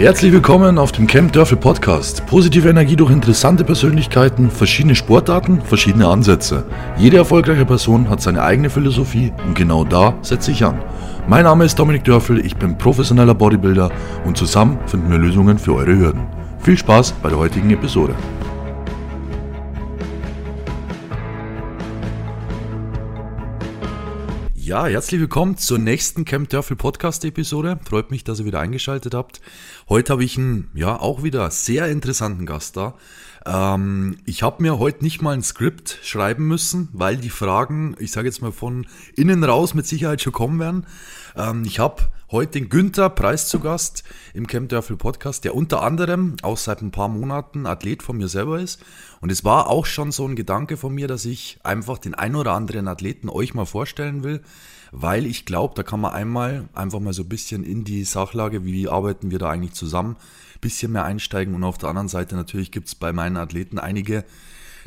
Herzlich willkommen auf dem Camp Dörfel Podcast. Positive Energie durch interessante Persönlichkeiten, verschiedene Sportarten, verschiedene Ansätze. Jede erfolgreiche Person hat seine eigene Philosophie und genau da setze ich an. Mein Name ist Dominik Dörfel, ich bin professioneller Bodybuilder und zusammen finden wir Lösungen für eure Hürden. Viel Spaß bei der heutigen Episode. Ja, herzlich willkommen zur nächsten Camp Dörfel Podcast Episode. Freut mich, dass ihr wieder eingeschaltet habt. Heute habe ich einen, ja, auch wieder sehr interessanten Gast da. Ähm, ich habe mir heute nicht mal ein Skript schreiben müssen, weil die Fragen, ich sage jetzt mal von innen raus mit Sicherheit schon kommen werden. Ähm, ich habe heute den Günther Preis zu Gast im Camp Dörfel Podcast, der unter anderem auch seit ein paar Monaten Athlet von mir selber ist. Und es war auch schon so ein Gedanke von mir, dass ich einfach den ein oder anderen Athleten euch mal vorstellen will, weil ich glaube, da kann man einmal einfach mal so ein bisschen in die Sachlage, wie arbeiten wir da eigentlich zusammen, ein bisschen mehr einsteigen. Und auf der anderen Seite natürlich gibt es bei meinen Athleten einige,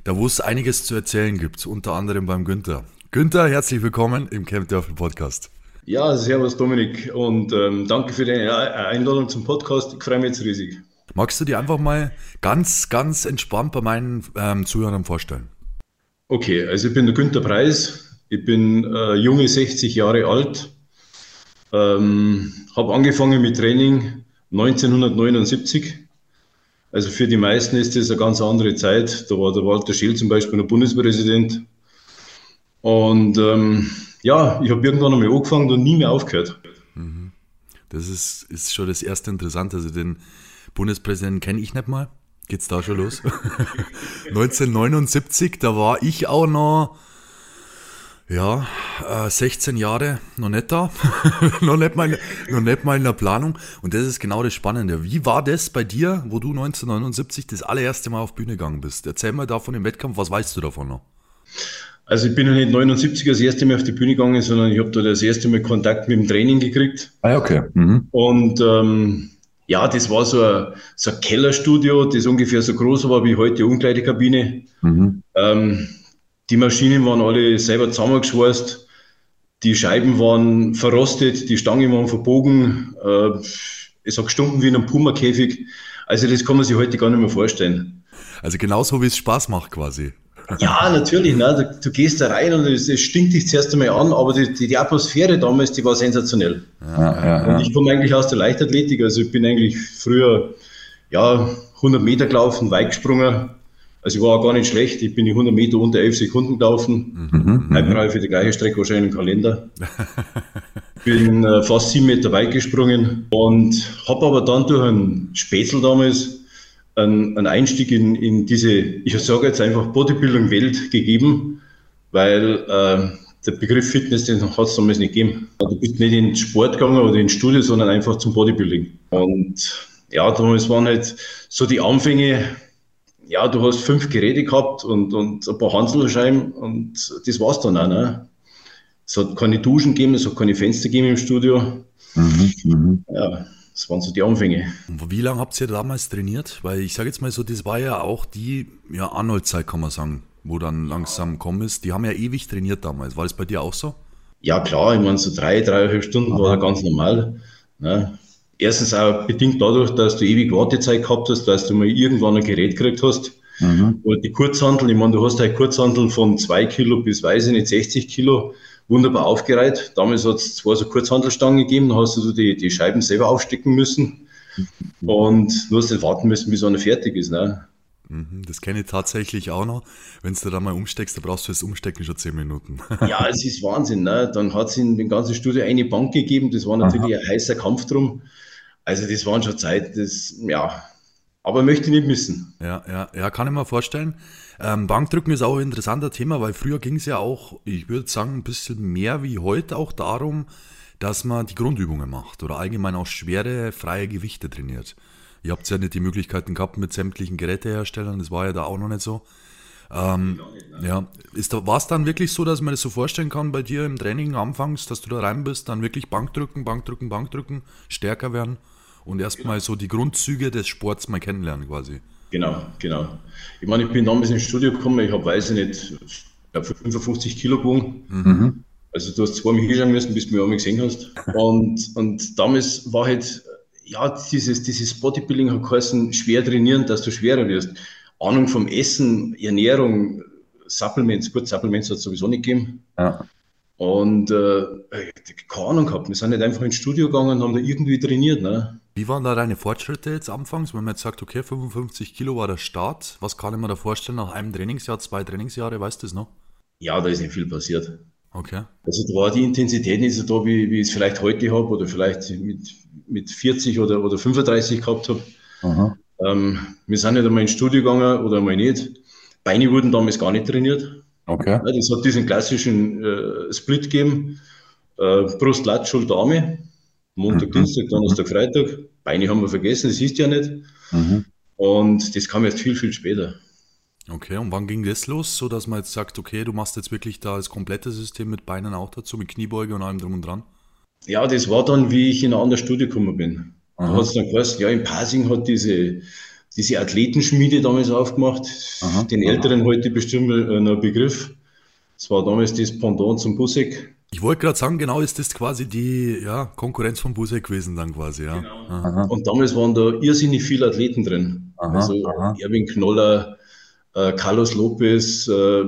da wo es einiges zu erzählen gibt, unter anderem beim Günther. Günther, herzlich willkommen im Camp Dörfel Podcast. Ja, servus Dominik und ähm, danke für deine Einladung zum Podcast. Ich freue mich jetzt riesig. Magst du dir einfach mal ganz, ganz entspannt bei meinen ähm, Zuhörern vorstellen? Okay, also ich bin der Günther Preis. Ich bin äh, junge 60 Jahre alt. Ähm, habe angefangen mit Training 1979. Also für die meisten ist das eine ganz andere Zeit. Da war der Walter Scheel zum Beispiel noch Bundespräsident. Und ähm, ja, ich habe irgendwann einmal angefangen und nie mehr aufgehört. Mhm. Das ist, ist schon das erste Interessante. Also den Bundespräsidenten kenne ich nicht mal. Geht's da schon los? 1979, da war ich auch noch, ja, äh, 16 Jahre noch nicht da. noch, nicht mal, noch nicht mal in der Planung. Und das ist genau das Spannende. Wie war das bei dir, wo du 1979 das allererste Mal auf Bühne gegangen bist? Erzähl mal davon im Wettkampf, was weißt du davon noch? Also ich bin ja nicht 79 das erste Mal auf die Bühne gegangen, sondern ich habe da das erste Mal Kontakt mit dem Training gekriegt. Ah, okay. Mhm. Und ähm, ja, das war so ein, so ein Kellerstudio, das ungefähr so groß war wie heute die Umkleidekabine. Mhm. Ähm, die Maschinen waren alle selber zusammengeschweißt, die Scheiben waren verrostet, die Stangen waren verbogen, äh, es hat gestunken wie in einem Puma-Käfig. Also das kann man sich heute gar nicht mehr vorstellen. Also genauso wie es Spaß macht quasi. Ja, natürlich. Ne? Du, du, gehst da rein und es, es stinkt dich zuerst einmal an, aber die, die, die Atmosphäre damals, die war sensationell. Ja, ja. Und ich komme eigentlich aus der Leichtathletik, also ich bin eigentlich früher ja, 100 Meter gelaufen, weit gesprungen. Also ich war auch gar nicht schlecht. Ich bin die 100 Meter unter 11 Sekunden gelaufen. Mhm, mhm. Heute für die gleiche Strecke wahrscheinlich im Kalender. bin äh, fast sieben Meter weit gesprungen und habe aber dann durch einen Spätzl damals einen, einen Einstieg in, in diese, ich sage jetzt einfach Bodybuilding-Welt gegeben, weil äh, der Begriff Fitness, den hat es damals nicht gegeben. Du bist nicht in den Sport gegangen oder ins Studio, sondern einfach zum Bodybuilding. Und ja, damals waren halt so die Anfänge, ja, du hast fünf Geräte gehabt und, und ein paar Hanselscheiben und das war's dann auch. Ne? Es hat keine Duschen gegeben, es hat keine Fenster gegeben im Studio. Mhm, mh. Ja, das waren so die Anfänge. Wie lange habt ihr damals trainiert? Weil ich sage jetzt mal so, das war ja auch die ja, Arnold-Zeit, kann man sagen, wo dann langsam kommen ist. Die haben ja ewig trainiert damals. War das bei dir auch so? Ja, klar. Ich meine, so drei, dreieinhalb Stunden Aha. war ganz normal. Ne? Erstens auch bedingt dadurch, dass du ewig Wartezeit gehabt hast, dass du mal irgendwann ein Gerät gekriegt hast. Mhm. Und die Kurzhandel, ich meine, du hast halt Kurzhandel von zwei Kilo bis, weiß ich nicht, 60 Kilo wunderbar aufgereiht. Damals hat es zwar so Kurzhandelstangen gegeben, da hast du die, die Scheiben selber aufstecken müssen und du hast dann warten müssen, bis einer fertig ist. Ne? Mhm, das kenne ich tatsächlich auch noch. Wenn du da mal umsteckst, da brauchst du fürs Umstecken schon zehn Minuten. ja, es ist Wahnsinn. Ne? Dann hat es in dem ganzen Studio eine Bank gegeben. Das war natürlich Aha. ein heißer Kampf drum. Also, das waren schon Zeit, das, ja, aber möchte ich nicht missen. Ja, ja, ja, kann ich mir vorstellen. Ähm, Bankdrücken ist auch ein interessanter Thema, weil früher ging es ja auch, ich würde sagen, ein bisschen mehr wie heute auch darum, dass man die Grundübungen macht oder allgemein auch schwere, freie Gewichte trainiert. Ihr habt ja nicht die Möglichkeiten gehabt mit sämtlichen Geräteherstellern, das war ja da auch noch nicht so. Ähm, ja, war es dann wirklich so, dass man das so vorstellen kann bei dir im Training anfangs, dass du da rein bist, dann wirklich Bankdrücken, Bankdrücken, Bankdrücken, stärker werden und erstmal so die Grundzüge des Sports mal kennenlernen quasi? Genau, genau. Ich meine, ich bin damals ins Studio gekommen, ich habe, weiß ich nicht, ich glaube 55 Kilo gewogen. Mhm. Also du hast zweimal hinschauen müssen, bis du mich einmal gesehen hast. Und, und damals war halt, ja, dieses, dieses Bodybuilding hat geheißen, schwer trainieren, dass du schwerer wirst. Ahnung vom Essen, Ernährung, Supplements, gut, Supplements hat es sowieso nicht gegeben. Ja. Und äh, keine Ahnung gehabt. Wir sind nicht einfach ins Studio gegangen und haben da irgendwie trainiert. Ne? Wie waren da deine Fortschritte jetzt anfangs, wenn man jetzt sagt, okay, 55 Kilo war der Start? Was kann ich mir da vorstellen nach einem Trainingsjahr, zwei Trainingsjahre, weißt du das noch? Ja, da ist nicht viel passiert. Okay. Also da war die Intensität nicht so da, wie, wie ich es vielleicht heute habe oder vielleicht mit, mit 40 oder, oder 35 gehabt habe. Ähm, wir sind nicht einmal ins Studio gegangen oder einmal nicht. Beine wurden damals gar nicht trainiert. Okay. Ja, das hat diesen klassischen äh, Split gegeben. Äh, Brust, Lat, Schulter, Arme. Montag, mhm. Dienstag, Donnerstag, Freitag. Beine haben wir vergessen, das ist ja nicht. Mhm. Und das kam erst viel, viel später. Okay, und wann ging das los, so dass man jetzt sagt, okay, du machst jetzt wirklich da das komplette System mit Beinen auch dazu, mit Kniebeuge und allem drum und dran? Ja, das war dann, wie ich in ein anderes Studio gekommen bin. Aha. Da hat es dann geheißen, ja, in Pasing hat diese, diese Athletenschmiede damals aufgemacht. Aha. Den Älteren heute bestimmt ein Begriff. Das war damals das Pendant zum Busek. Ich wollte gerade sagen, genau ist das quasi die ja, Konkurrenz von Busek gewesen dann quasi, ja. Genau. Und damals waren da irrsinnig viele Athleten drin. Aha, also Erwin Knoller, äh, Carlos Lopez, äh,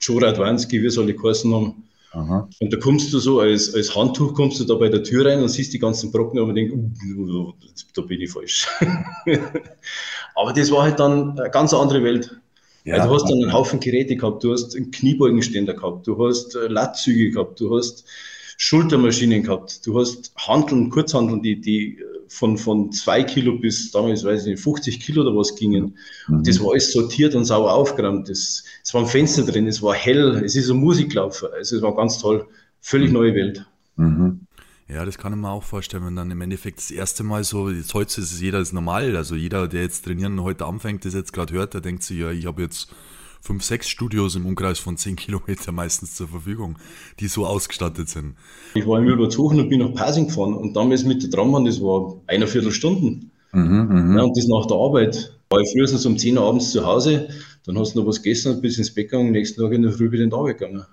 Joe Radwanski, wie soll ich geheißen haben. Aha. Und da kommst du so als, als Handtuch, kommst du da bei der Tür rein und siehst die ganzen Brocken und denkst, uh, da bin ich falsch. Aber das war halt dann eine ganz andere Welt. Ja, also du hast dann einen Haufen Geräte gehabt, du hast einen Kniebeugenständer gehabt, du hast äh, Latzüge gehabt, du hast Schultermaschinen gehabt, du hast Handeln, Kurzhandeln, die, die von, von zwei Kilo bis damals, weiß ich nicht, 50 Kilo oder was gingen. Mhm. Das war alles sortiert und sauber aufgeräumt. Es war ein Fenster drin, es war hell, es ist ein Musiklaufer. Also es war ganz toll. Völlig mhm. neue Welt. Mhm. Ja, das kann ich mir auch vorstellen, wenn dann im Endeffekt das erste Mal so, jetzt heute ist es jeder ist normal, also jeder, der jetzt trainieren heute anfängt, das jetzt gerade hört, der denkt sich, ja, ich habe jetzt fünf, sechs Studios im Umkreis von zehn Kilometer meistens zur Verfügung, die so ausgestattet sind. Ich war in Wilbertshofen und bin nach Pasing gefahren und damals mit der Trambahn, das war eine Viertelstunde. Mhm, mhm, ja, und das nach der Arbeit. War ich frühestens um 10 Uhr abends zu Hause, dann hast du noch was gegessen und bist ins Bett gegangen, nächsten Tag in der Früh wieder in die Arbeit gegangen.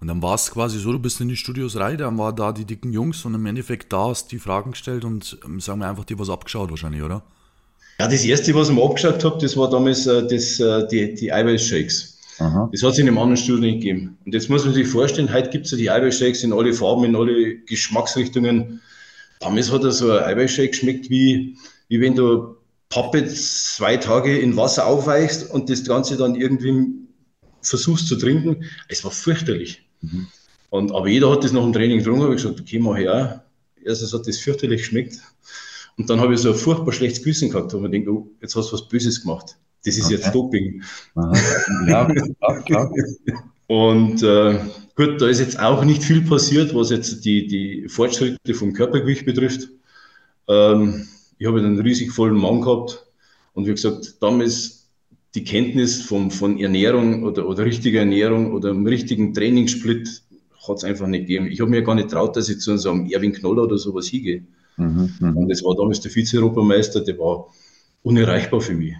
Und dann war es quasi so, du bist in die Studios rein, dann war da die dicken Jungs und im Endeffekt da hast die Fragen gestellt und ähm, sagen wir einfach dir was abgeschaut wahrscheinlich, oder? Ja, das erste, was ich mir abgeschaut habe, das war damals äh, das, äh, die, die Eiweißshakes. Aha. Das hat es in einem anderen Studio nicht gegeben. Und jetzt muss man sich vorstellen, heute gibt es ja die Eiweißshakes in alle Farben, in alle Geschmacksrichtungen. Damals hat er so ein Eiweißshake geschmeckt, wie, wie wenn du Pappe zwei Tage in Wasser aufweichst und das Ganze dann irgendwie versuchst zu trinken. Es war fürchterlich. Mhm. Und, aber jeder hat das nach dem Training getrunken, habe ich gesagt, okay, ich auch. Erstens hat das fürchterlich geschmeckt. Und dann habe ich so ein furchtbar schlechtes Gewissen gehabt, wo man denkt, oh, jetzt hast du was Böses gemacht. Das ist okay. jetzt Doping. Ja, klar, klar. Und äh, gut, da ist jetzt auch nicht viel passiert, was jetzt die, die Fortschritte vom Körpergewicht betrifft. Ähm, ich habe einen riesig vollen Mann gehabt und wie gesagt, damals die Kenntnis vom, von Ernährung oder, oder richtiger Ernährung oder einem richtigen Trainingssplit hat es einfach nicht gegeben. Ich habe mir gar nicht traut, dass ich zu so einem Erwin Knoller oder sowas hingehe. Mhm, mhm, und das war damals der Vize-Europameister, der war unerreichbar für mich.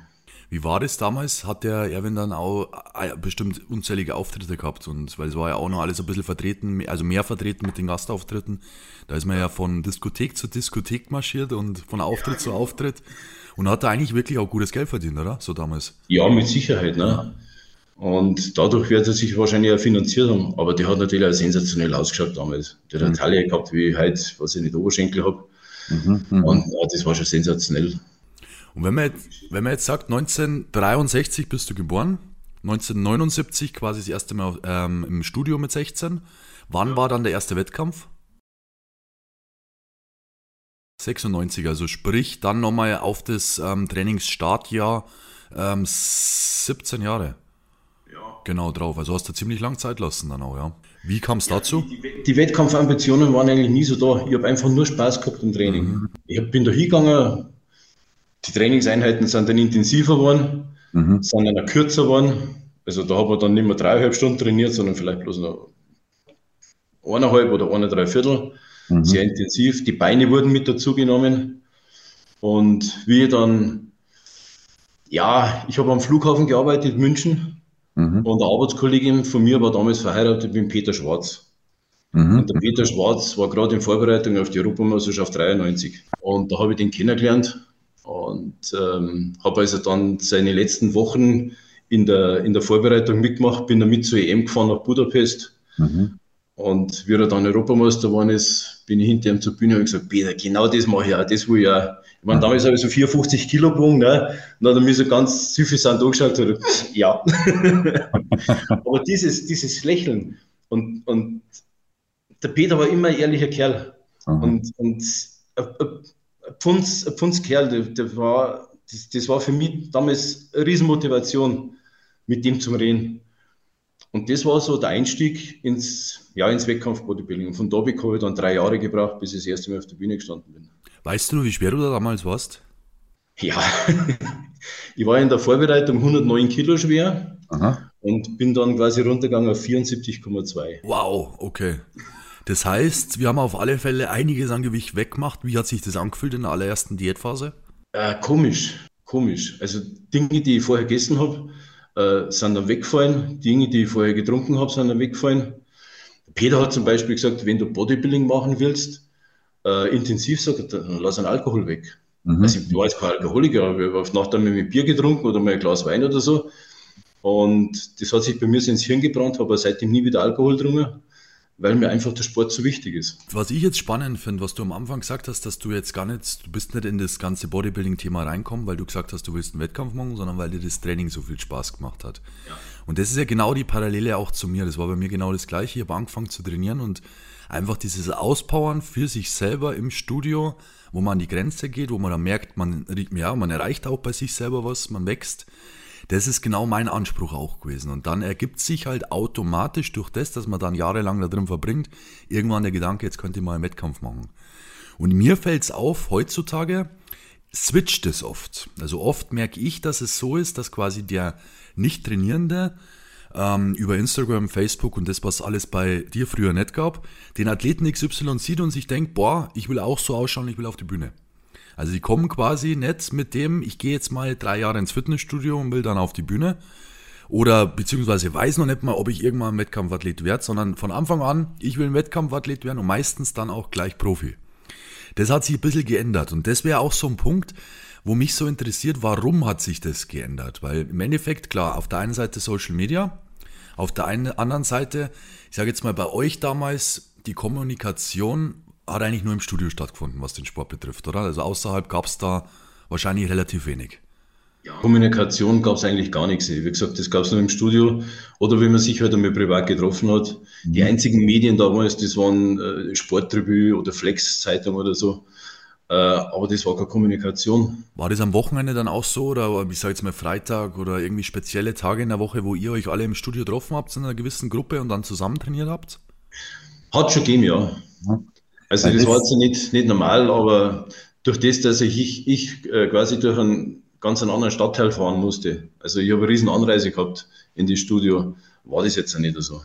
Wie war das damals? Hat der Erwin dann auch äh, bestimmt unzählige Auftritte gehabt? Und weil es war ja auch noch alles ein bisschen vertreten, also mehr vertreten mit den Gastauftritten. Da ist man ja von Diskothek zu Diskothek marschiert und von Auftritt ja, zu Auftritt. Und hat da eigentlich wirklich auch gutes Geld verdient, oder? So damals. Ja, mit Sicherheit, ne? Und dadurch wird er sich wahrscheinlich auch finanziert haben. Aber der hat natürlich auch sensationell ausgeschaut damals. Der hat mhm. eine Taille gehabt, wie heute, was ich nicht Oberschenkel habe. Mhm, mhm, und ja, das war schon sensationell. Und wenn man, jetzt, wenn man jetzt sagt, 1963 bist du geboren, 1979 quasi das erste Mal ähm, im Studio mit 16. Wann war dann der erste Wettkampf? 96, also sprich dann nochmal auf das ähm, Trainingsstartjahr ähm, 17 Jahre. Ja. Genau drauf. Also hast du ziemlich lang Zeit lassen dann auch, ja. Wie kam es ja, dazu? Die, die, Wettkampfambitionen waren eigentlich nie so da. Ich habe einfach nur Spaß gehabt im Training. Mhm. Ich bin da hingegangen, die Trainingseinheiten sind dann intensiver geworden, mhm. sind dann auch kürzer geworden. Also da haben wir dann nicht mehr dreieinhalb Stunden trainiert, sondern vielleicht bloß noch eineinhalb oder eine, drei Viertel. Mhm. Sehr intensiv. Die Beine wurden mit dazu genommen. Und wir dann, ja, ich habe am Flughafen gearbeitet in München. Mhm. Und eine Arbeitskollegin von mir war damals verheiratet mit Peter Schwarz. Mhm. Und der Peter Schwarz war gerade in Vorbereitung auf die Europameisterschaft 93. Und da habe ich den kennengelernt und ähm, habe also dann seine letzten Wochen in der, in der Vorbereitung mitgemacht, bin damit zur EM gefahren nach Budapest. Mhm. Und wie er dann Europameister geworden ist, bin ich hinter ihm zur Bühne und gesagt, Peter, genau das mache ich auch, das will ich auch. Ich meine, damals habe ich so 54 Kilo gewogen, ne? Und dann hat er mich so ganz süffisant angeschaut und ja. Aber dieses, dieses Lächeln und, und der Peter war immer ein ehrlicher Kerl. Mhm. Und, und ein, ein, Pfunds, ein der, der war, das, das war für mich damals eine Riesenmotivation, mit dem zu reden. Und das war so der Einstieg ins, ja, ins Wettkampf-Bodybuilding. Und von da habe ich dann drei Jahre gebraucht, bis ich das erste Mal auf der Bühne gestanden bin. Weißt du, wie schwer du da damals warst? Ja, ich war in der Vorbereitung 109 Kilo schwer Aha. und bin dann quasi runtergegangen auf 74,2. Wow, okay. Das heißt, wir haben auf alle Fälle einiges an Gewicht weggemacht. Wie hat sich das angefühlt in der allerersten Diätphase? Äh, komisch, komisch. Also Dinge, die ich vorher gegessen habe, äh, sind dann weggefallen. Dinge, die ich vorher getrunken habe, sind dann weggefallen. Peter hat zum Beispiel gesagt, wenn du Bodybuilding machen willst, äh, intensiv, sagt dann lass einen Alkohol weg. Mhm. Also ich war jetzt kein Alkoholiker, aber ich habe auf Nacht einmal mit Bier getrunken oder mal ein Glas Wein oder so. Und das hat sich bei mir so ins Hirn gebrannt, habe seitdem nie wieder Alkohol getrunken weil mir einfach der Sport so wichtig ist. Was ich jetzt spannend finde, was du am Anfang gesagt hast, dass du jetzt gar nicht, du bist nicht in das ganze Bodybuilding-Thema reinkommen, weil du gesagt hast, du willst einen Wettkampf machen, sondern weil dir das Training so viel Spaß gemacht hat. Ja. Und das ist ja genau die Parallele auch zu mir. Das war bei mir genau das Gleiche. Ich habe angefangen zu trainieren und einfach dieses Auspowern für sich selber im Studio, wo man an die Grenze geht, wo man dann merkt, man, ja, man erreicht auch bei sich selber was, man wächst. Das ist genau mein Anspruch auch gewesen. Und dann ergibt sich halt automatisch durch das, dass man dann jahrelang da drin verbringt, irgendwann der Gedanke, jetzt könnte ich mal einen Wettkampf machen. Und mir fällt es auf, heutzutage switcht es oft. Also oft merke ich, dass es so ist, dass quasi der Nicht-Trainierende ähm, über Instagram, Facebook und das, was alles bei dir früher nicht gab, den Athleten XY sieht und sich denkt, boah, ich will auch so ausschauen, ich will auf die Bühne. Also die kommen quasi nicht mit dem, ich gehe jetzt mal drei Jahre ins Fitnessstudio und will dann auf die Bühne. Oder beziehungsweise weiß noch nicht mal, ob ich irgendwann ein Wettkampfathlet werde, sondern von Anfang an, ich will ein Wettkampfathlet werden und meistens dann auch gleich Profi. Das hat sich ein bisschen geändert und das wäre auch so ein Punkt, wo mich so interessiert, warum hat sich das geändert? Weil im Endeffekt, klar, auf der einen Seite Social Media, auf der einen, anderen Seite, ich sage jetzt mal bei euch damals, die Kommunikation hat eigentlich nur im Studio stattgefunden, was den Sport betrifft, oder? Also außerhalb gab es da wahrscheinlich relativ wenig. Ja, Kommunikation gab es eigentlich gar nichts. Wie gesagt, das gab es nur im Studio oder wenn man sich halt einmal privat getroffen hat. Mhm. Die einzigen Medien damals, das waren äh, Sporttribü oder Flex-Zeitung oder so. Äh, aber das war keine Kommunikation. War das am Wochenende dann auch so oder ich sage jetzt mal Freitag oder irgendwie spezielle Tage in der Woche, wo ihr euch alle im Studio getroffen habt in einer gewissen Gruppe und dann zusammen trainiert habt? Hat schon gegeben, ja. Also das war jetzt nicht, nicht normal, aber durch das, dass ich, ich äh, quasi durch einen ganz einen anderen Stadtteil fahren musste, also ich habe eine riesen Anreise gehabt in das Studio, war das jetzt auch nicht so.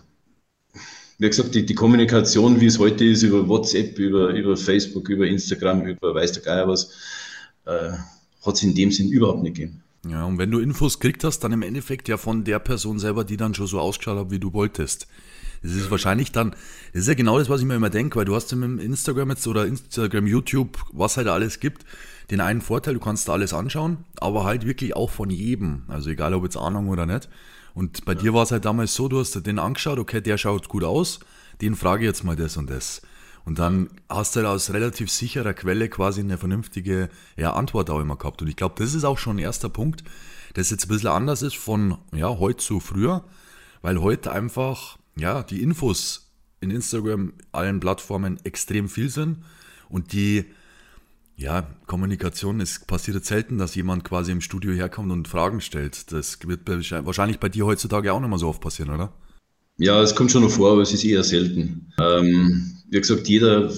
Wie gesagt, die, die Kommunikation, wie es heute ist, über WhatsApp, über, über Facebook, über Instagram, über weiß der Geier was, äh, hat es in dem Sinn überhaupt nicht gegeben. Ja, und wenn du Infos gekriegt hast, dann im Endeffekt ja von der Person selber, die dann schon so ausgeschaut hat, wie du wolltest. Das ist wahrscheinlich dann, das ist ja genau das, was ich mir immer denke, weil du hast ja mit Instagram jetzt oder Instagram, YouTube, was halt alles gibt, den einen Vorteil, du kannst da alles anschauen, aber halt wirklich auch von jedem. Also egal, ob jetzt Ahnung oder nicht. Und bei ja. dir war es halt damals so, du hast den angeschaut, okay, der schaut gut aus, den frage ich jetzt mal das und das. Und dann hast du halt aus relativ sicherer Quelle quasi eine vernünftige ja, Antwort auch immer gehabt. Und ich glaube, das ist auch schon ein erster Punkt, das jetzt ein bisschen anders ist von ja, heute zu früher, weil heute einfach ja, die Infos in Instagram, allen Plattformen extrem viel sind und die ja, Kommunikation, es passiert selten, dass jemand quasi im Studio herkommt und Fragen stellt. Das wird wahrscheinlich bei dir heutzutage auch nicht mehr so oft passieren, oder? Ja, es kommt schon noch vor, aber es ist eher selten. Ähm, wie gesagt, jeder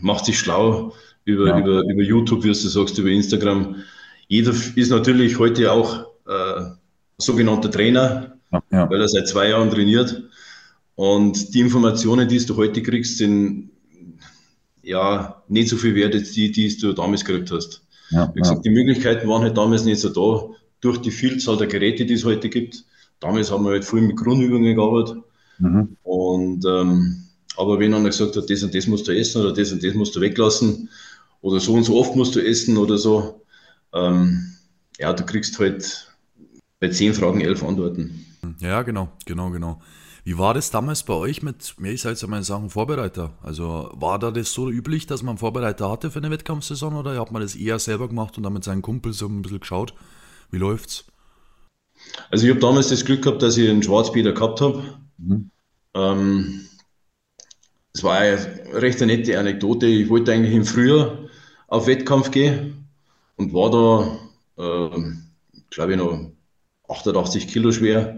macht sich schlau über, ja. über, über YouTube, wie du sagst, über Instagram. Jeder ist natürlich heute auch äh, sogenannter Trainer, ja. weil er seit zwei Jahren trainiert. Und die Informationen, die du heute kriegst, sind ja nicht so viel wert als die, die du damals gekriegt hast. Ja, Wie gesagt, die Möglichkeiten waren halt damals nicht so da, durch die Vielzahl der Geräte, die es heute gibt. Damals haben wir halt viel mit Grundübungen gearbeitet. Mhm. Und ähm, Aber wenn einer gesagt hat, das und das musst du essen oder das und das musst du weglassen oder so und so oft musst du essen oder so, ähm, ja, du kriegst halt bei zehn Fragen elf Antworten. Ja, genau, genau, genau. Wie war das damals bei euch mit, ich sage jetzt mal Sachen Vorbereiter? Also war da das so üblich, dass man einen Vorbereiter hatte für eine Wettkampfsaison oder hat man das eher selber gemacht und dann mit seinen Kumpels so ein bisschen geschaut? Wie läuft's? Also ich habe damals das Glück gehabt, dass ich einen Schwarzbieder gehabt habe. Mhm. Ähm, das war eine recht eine nette Anekdote. Ich wollte eigentlich im Frühjahr auf Wettkampf gehen und war da, äh, glaube ich, noch 88 Kilo schwer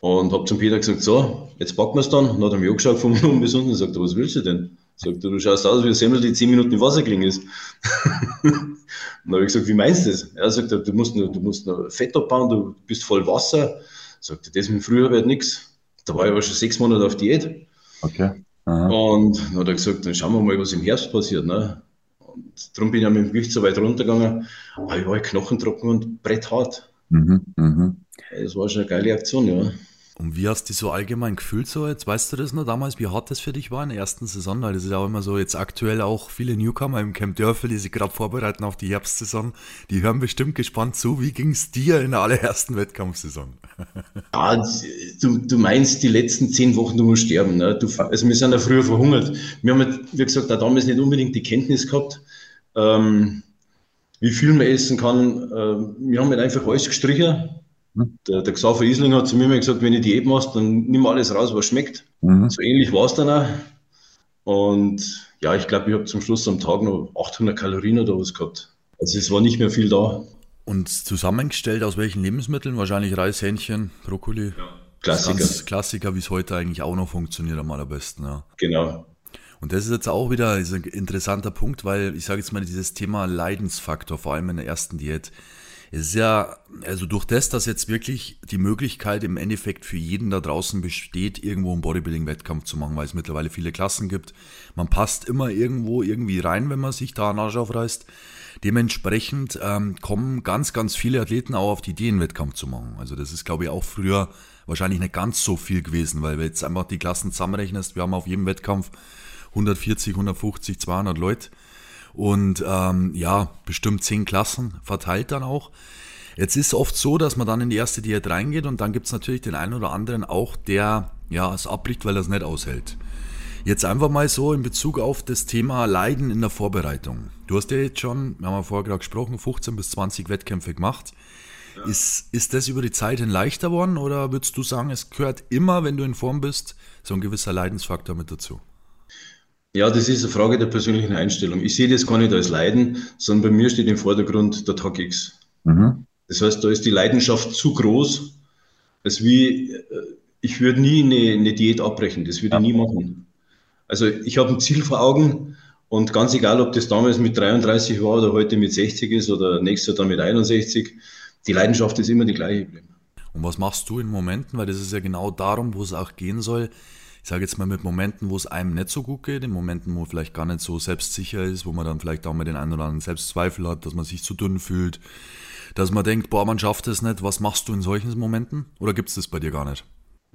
und habe zum Peter gesagt, so, jetzt packen wir es dann. Und dann hat er mich angeschaut von oben bis unten und sagt, was willst du denn? Sagt er, du schaust aus wie ein Semmel, die 10 Minuten im Wasser gelingen ist. und dann habe ich gesagt, wie meinst du das? Er sagt, du musst nur, du musst nur Fett abbauen, du bist voll Wasser. Sagt er, das mit früher wird nichts. Da war ich aber schon sechs Monate auf Diät. Okay. Aha. Und dann hat er gesagt, dann schauen wir mal, was im Herbst passiert. Ne? Und darum bin ich mit dem Gewicht so weit runtergegangen. Aber ich war halt knochentrocken und bretthart. Mhm, mh. Das war schon eine geile Aktion, ja. Und wie hast du dich so allgemein gefühlt so jetzt? Weißt du das noch damals, wie hart das für dich war in der ersten Saison? Weil das ist ja auch immer so jetzt aktuell auch viele Newcomer im Camp Dörfel, die sich gerade vorbereiten auf die Herbstsaison. Die hören bestimmt gespannt zu. Wie ging es dir in der allerersten Wettkampfsaison? Ja, du, du meinst die letzten zehn Wochen, du musst sterben. Ne? Du, also wir sind ja früher verhungert. Wir haben, halt, wie gesagt, auch damals nicht unbedingt die Kenntnis gehabt, ähm, wie viel man essen kann. Ähm, wir haben halt einfach alles gestrichen der, der Xaver Isling hat zu mir immer gesagt, wenn ich Diät machst, dann nimm alles raus, was schmeckt. Mhm. So ähnlich war es dann auch. Und ja, ich glaube, ich habe zum Schluss am Tag noch 800 Kalorien oder was gehabt. Also es war nicht mehr viel da. Und zusammengestellt aus welchen Lebensmitteln? Wahrscheinlich Reis, Hähnchen, Brokkoli. Ja. Klassiker. Klassiker, wie es heute eigentlich auch noch funktioniert am allerbesten. Ja. Genau. Und das ist jetzt auch wieder ein interessanter Punkt, weil ich sage jetzt mal dieses Thema Leidensfaktor, vor allem in der ersten Diät. Es ist ja, also durch das, dass jetzt wirklich die Möglichkeit im Endeffekt für jeden da draußen besteht, irgendwo einen Bodybuilding-Wettkampf zu machen, weil es mittlerweile viele Klassen gibt. Man passt immer irgendwo irgendwie rein, wenn man sich da einen Arsch aufreißt. Dementsprechend ähm, kommen ganz, ganz viele Athleten auch auf die Idee, einen Wettkampf zu machen. Also das ist, glaube ich, auch früher wahrscheinlich nicht ganz so viel gewesen, weil wir jetzt einfach die Klassen zusammenrechnest, wir haben auf jedem Wettkampf 140, 150, 200 Leute und ähm, ja, bestimmt zehn Klassen verteilt dann auch. Jetzt ist es oft so, dass man dann in die erste Diät reingeht und dann gibt es natürlich den einen oder anderen auch, der ja es abbricht, weil er es nicht aushält. Jetzt einfach mal so in Bezug auf das Thema Leiden in der Vorbereitung. Du hast ja jetzt schon, wir haben ja vorher gerade gesprochen, 15 bis 20 Wettkämpfe gemacht. Ja. Ist, ist das über die Zeit hin leichter geworden oder würdest du sagen, es gehört immer, wenn du in Form bist, so ein gewisser Leidensfaktor mit dazu? Ja, das ist eine Frage der persönlichen Einstellung. Ich sehe das gar nicht als Leiden, sondern bei mir steht im Vordergrund der Tag X. Mhm. Das heißt, da ist die Leidenschaft zu groß, als wie, äh, ich würde nie eine, eine, Diät abbrechen, das würde ich nie machen. Also ich habe ein Ziel vor Augen und ganz egal, ob das damals mit 33 war oder heute mit 60 ist oder nächstes Jahr dann mit 61, die Leidenschaft ist immer die gleiche Und was machst du in Momenten, weil das ist ja genau darum, wo es auch gehen soll, ich sage jetzt mal mit Momenten, wo es einem nicht so gut geht, in Momenten, wo vielleicht gar nicht so selbstsicher ist, wo man dann vielleicht auch mal den einen oder anderen Selbstzweifel hat, dass man sich zu dünn fühlt, dass man denkt, boah, man schafft es nicht. Was machst du in solchen Momenten? Oder gibt es das bei dir gar nicht?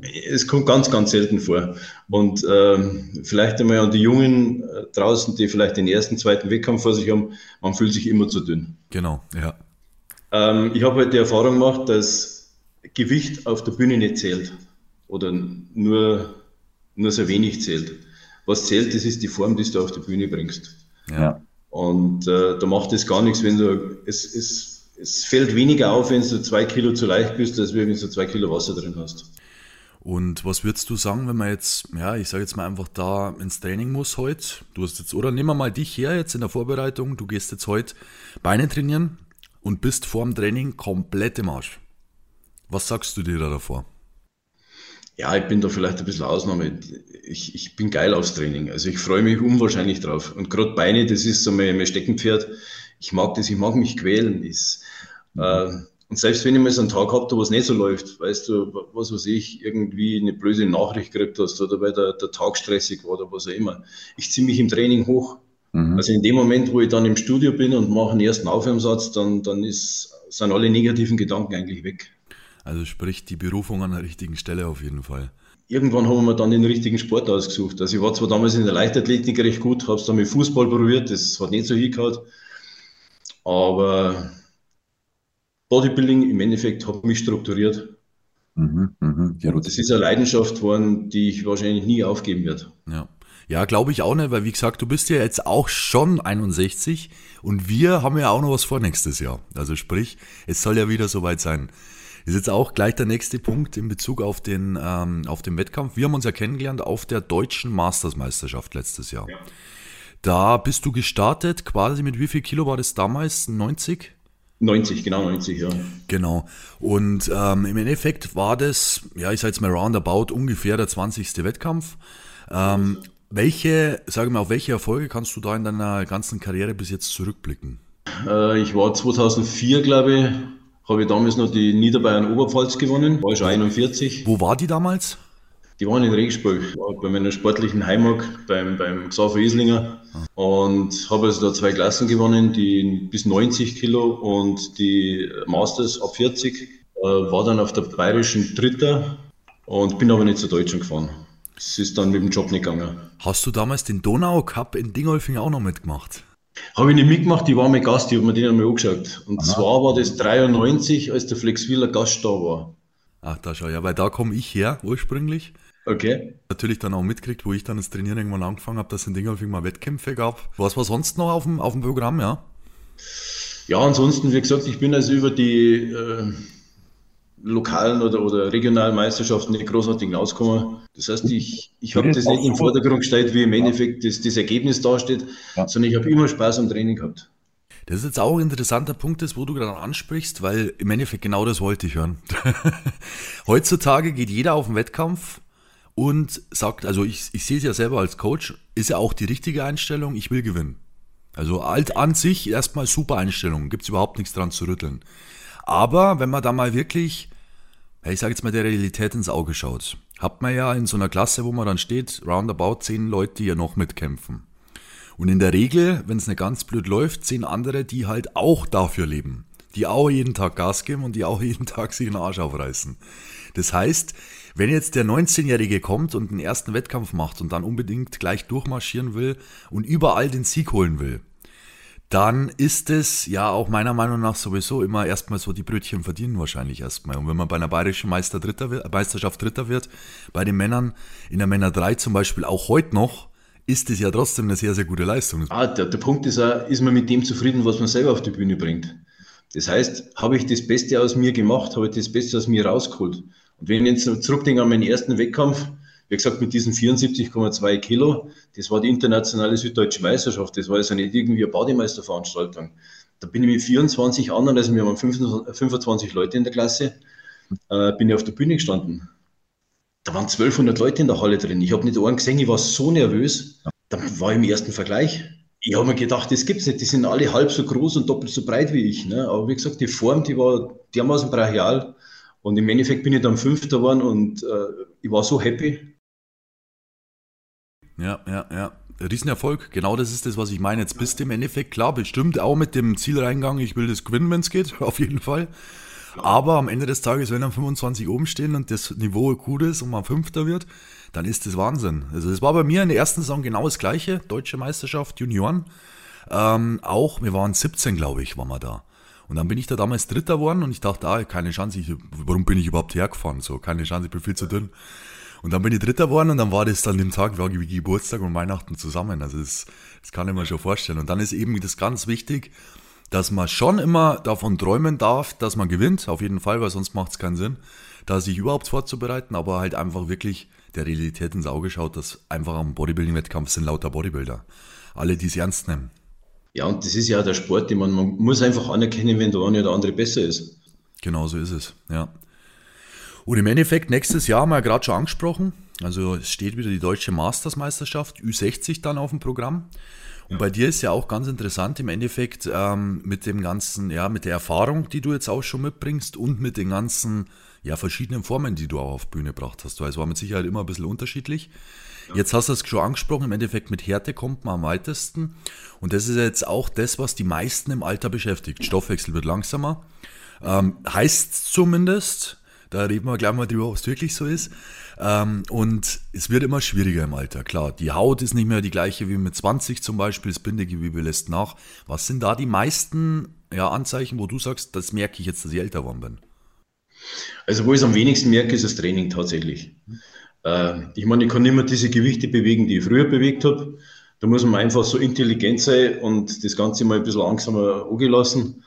Es kommt ganz, ganz selten vor. Und ähm, vielleicht einmal an die Jungen äh, draußen, die vielleicht den ersten, zweiten Wettkampf vor sich haben, man fühlt sich immer zu dünn. Genau, ja. Ähm, ich habe halt die Erfahrung gemacht, dass Gewicht auf der Bühne nicht zählt. Oder nur nur sehr wenig zählt. Was zählt, das ist die Form, die du auf die Bühne bringst. Ja. Und äh, da macht es gar nichts, wenn du, es, es, es fällt weniger auf, wenn du zwei Kilo zu leicht bist, als wenn du zwei Kilo Wasser drin hast. Und was würdest du sagen, wenn man jetzt, ja, ich sage jetzt mal einfach da ins Training muss heute? Du hast jetzt, oder nehmen wir mal dich her jetzt in der Vorbereitung, du gehst jetzt heute Beine trainieren und bist vor dem Training komplett im Arsch. Was sagst du dir da davor? Ja, ich bin da vielleicht ein bisschen Ausnahme. Ich, ich bin geil aufs Training. Also ich freue mich unwahrscheinlich drauf. Und gerade Beine, das ist so mein, mein Steckenpferd. Ich mag das, ich mag mich quälen. Ist, äh, und selbst wenn ich mal so einen Tag habe, wo es nicht so läuft, weißt du, was weiß ich, irgendwie eine blöde Nachricht gekriegt hast oder weil der, der Tag stressig war oder was auch immer. Ich ziehe mich im Training hoch. Mhm. Also in dem Moment, wo ich dann im Studio bin und mache einen ersten Aufwärmsatz, dann, dann ist, sind alle negativen Gedanken eigentlich weg. Also sprich die Berufung an der richtigen Stelle auf jeden Fall. irgendwann haben wir dann den richtigen Sport ausgesucht. Also ich war zwar damals in der Leichtathletik recht gut, habe es dann mit Fußball probiert, das hat nicht so hingehauen, aber Bodybuilding im Endeffekt hat mich strukturiert. Mhm, mh. Ja, das ist eine Leidenschaft geworden, die ich wahrscheinlich nie aufgeben werde. Ja. Ja, glaube ich auch nicht, weil wie gesagt, du bist ja jetzt auch schon 61 und wir haben ja auch noch was vor nächstes Jahr. Also sprich, es soll ja wieder soweit sein. Ist jetzt auch gleich der nächste Punkt in Bezug auf den, ähm, auf den Wettkampf. Wir haben uns ja kennengelernt auf der deutschen Mastersmeisterschaft letztes Jahr. Ja. Da bist du gestartet, quasi mit wie viel Kilo war das damals? 90? 90, genau 90, ja. Genau. Und ähm, im Endeffekt war das, ja, ich sage jetzt mal roundabout, ungefähr der 20. Wettkampf. Ähm, welche, sage mal, auf welche Erfolge kannst du da in deiner ganzen Karriere bis jetzt zurückblicken? Äh, ich war 2004, glaube ich, habe ich damals noch die Niederbayern-Oberpfalz gewonnen, war schon 41. Wo war die damals? Die waren in Regensburg, bei meiner sportlichen Heimat, beim, beim Xaver Islinger. Und habe also da zwei Klassen gewonnen, die bis 90 Kilo und die Masters ab 40. Äh, war dann auf der bayerischen Dritter und bin aber nicht zu Deutschland gefahren. Es ist dann mit dem Job nicht gegangen. Hast du damals den Donau Cup in Dingolfing auch noch mitgemacht? Habe ich nicht mitgemacht, ich war mein Gast, ich habe mir den einmal angeschaut. Und Aha. zwar war das 93, als der Flexwiller Gast da war. Ach, da schau, ja, weil da komme ich her ursprünglich. Okay. Natürlich dann auch mitgekriegt, wo ich dann das Trainieren irgendwann angefangen habe, dass es in Dingolfing mal Wettkämpfe gab. Was war sonst noch auf dem, auf dem Programm, ja? Ja, ansonsten, wie gesagt, ich bin also über die äh, lokalen oder, oder regionalen Meisterschaften nicht großartig hinausgekommen. Das heißt, ich, ich habe das nicht im Vordergrund gestellt, wie im Endeffekt das, das Ergebnis dasteht, ja. sondern ich habe immer Spaß am Training gehabt. Das ist jetzt auch ein interessanter Punkt, ist, wo du gerade ansprichst, weil im Endeffekt genau das wollte ich hören. Heutzutage geht jeder auf den Wettkampf und sagt, also ich, ich sehe es ja selber als Coach, ist ja auch die richtige Einstellung, ich will gewinnen. Also alt an sich erstmal super Einstellung, gibt es überhaupt nichts dran zu rütteln. Aber wenn man da mal wirklich ich sage jetzt mal, der Realität ins Auge schaut, hat man ja in so einer Klasse, wo man dann steht, roundabout zehn Leute, die ja noch mitkämpfen. Und in der Regel, wenn es nicht ganz blöd läuft, zehn andere, die halt auch dafür leben. Die auch jeden Tag Gas geben und die auch jeden Tag sich den Arsch aufreißen. Das heißt, wenn jetzt der 19-Jährige kommt und den ersten Wettkampf macht und dann unbedingt gleich durchmarschieren will und überall den Sieg holen will, dann ist es ja auch meiner Meinung nach sowieso immer erstmal so die Brötchen verdienen wahrscheinlich erstmal. Und wenn man bei einer bayerischen Meister Dritter Meisterschaft Dritter wird, bei den Männern in der Männer 3 zum Beispiel auch heute noch, ist es ja trotzdem eine sehr, sehr gute Leistung. Ah, der, der Punkt ist auch, ist man mit dem zufrieden, was man selber auf die Bühne bringt. Das heißt, habe ich das Beste aus mir gemacht, habe ich das Beste aus mir rausgeholt. Und wenn ich jetzt zurückdenke an meinen ersten Wettkampf, wie gesagt, mit diesen 74,2 Kilo, das war die internationale süddeutsche Meisterschaft, das war also nicht irgendwie eine Bademeisterveranstaltung. Da bin ich mit 24 anderen, also wir waren 25 Leute in der Klasse, äh, bin ich auf der Bühne gestanden. Da waren 1200 Leute in der Halle drin. Ich habe nicht einen gesehen, ich war so nervös. Dann war ich im ersten Vergleich. Ich habe mir gedacht, das gibt's nicht. Die sind alle halb so groß und doppelt so breit wie ich. Ne? Aber wie gesagt, die Form, die war dermaßen brachial. Und im Endeffekt bin ich dann Fünfter geworden und äh, ich war so happy. Ja, ja, ja. Riesenerfolg. Genau das ist das, was ich meine. Jetzt bist du im Endeffekt klar, bestimmt auch mit dem Zielreingang, ich will das gewinnen, wenn es geht, auf jeden Fall. Aber am Ende des Tages, wenn dann 25 oben stehen und das Niveau gut ist und man Fünfter wird, dann ist das Wahnsinn. Also es war bei mir in der ersten Saison genau das gleiche, Deutsche Meisterschaft, Junioren. Ähm, auch, wir waren 17, glaube ich, waren wir da. Und dann bin ich da damals Dritter geworden und ich dachte, ah, keine Chance, ich, warum bin ich überhaupt hergefahren? So, keine Chance, ich bin viel zu dünn. Und dann bin ich Dritter geworden und dann war das dann dem Tag wie Geburtstag und Weihnachten zusammen. Also das, das kann ich mir schon vorstellen. Und dann ist eben das ganz wichtig, dass man schon immer davon träumen darf, dass man gewinnt, auf jeden Fall, weil sonst macht es keinen Sinn, da sich überhaupt vorzubereiten, aber halt einfach wirklich der Realität ins Auge schaut, dass einfach am Bodybuilding-Wettkampf sind lauter Bodybuilder. Alle, die es ernst nehmen. Ja, und das ist ja auch der Sport, man, man muss einfach anerkennen, wenn der eine oder andere besser ist. Genau so ist es, ja. Und im Endeffekt, nächstes Jahr haben wir ja gerade schon angesprochen, also es steht wieder die deutsche Mastersmeisterschaft, Ü60 dann auf dem Programm. Und bei dir ist ja auch ganz interessant im Endeffekt ähm, mit dem ganzen, ja, mit der Erfahrung, die du jetzt auch schon mitbringst und mit den ganzen, ja, verschiedenen Formen, die du auch auf Bühne gebracht hast. Weil es war mit Sicherheit immer ein bisschen unterschiedlich. Ja. Jetzt hast du es schon angesprochen, im Endeffekt mit Härte kommt man am weitesten. Und das ist jetzt auch das, was die meisten im Alter beschäftigt. Stoffwechsel wird langsamer. Ähm, heißt zumindest, Da reden wir gleich mal drüber, ob es wirklich so ist. Ähm, und es wird immer schwieriger im Alter, klar. Die Haut ist nicht mehr die gleiche wie mit 20 zum Beispiel, das Bindegewebe lässt nach. Was sind da die meisten ja, Anzeichen, wo du sagst, das merke ich jetzt, dass ich älter geworden bin? Also wo ich es am wenigsten merke, ist das Training tatsächlich. Äh, ich meine, ich kann nicht mehr diese Gewichte bewegen, die ich früher bewegt habe. Da muss man einfach so intelligent sein und das Ganze mal ein bisschen langsamer angelassen.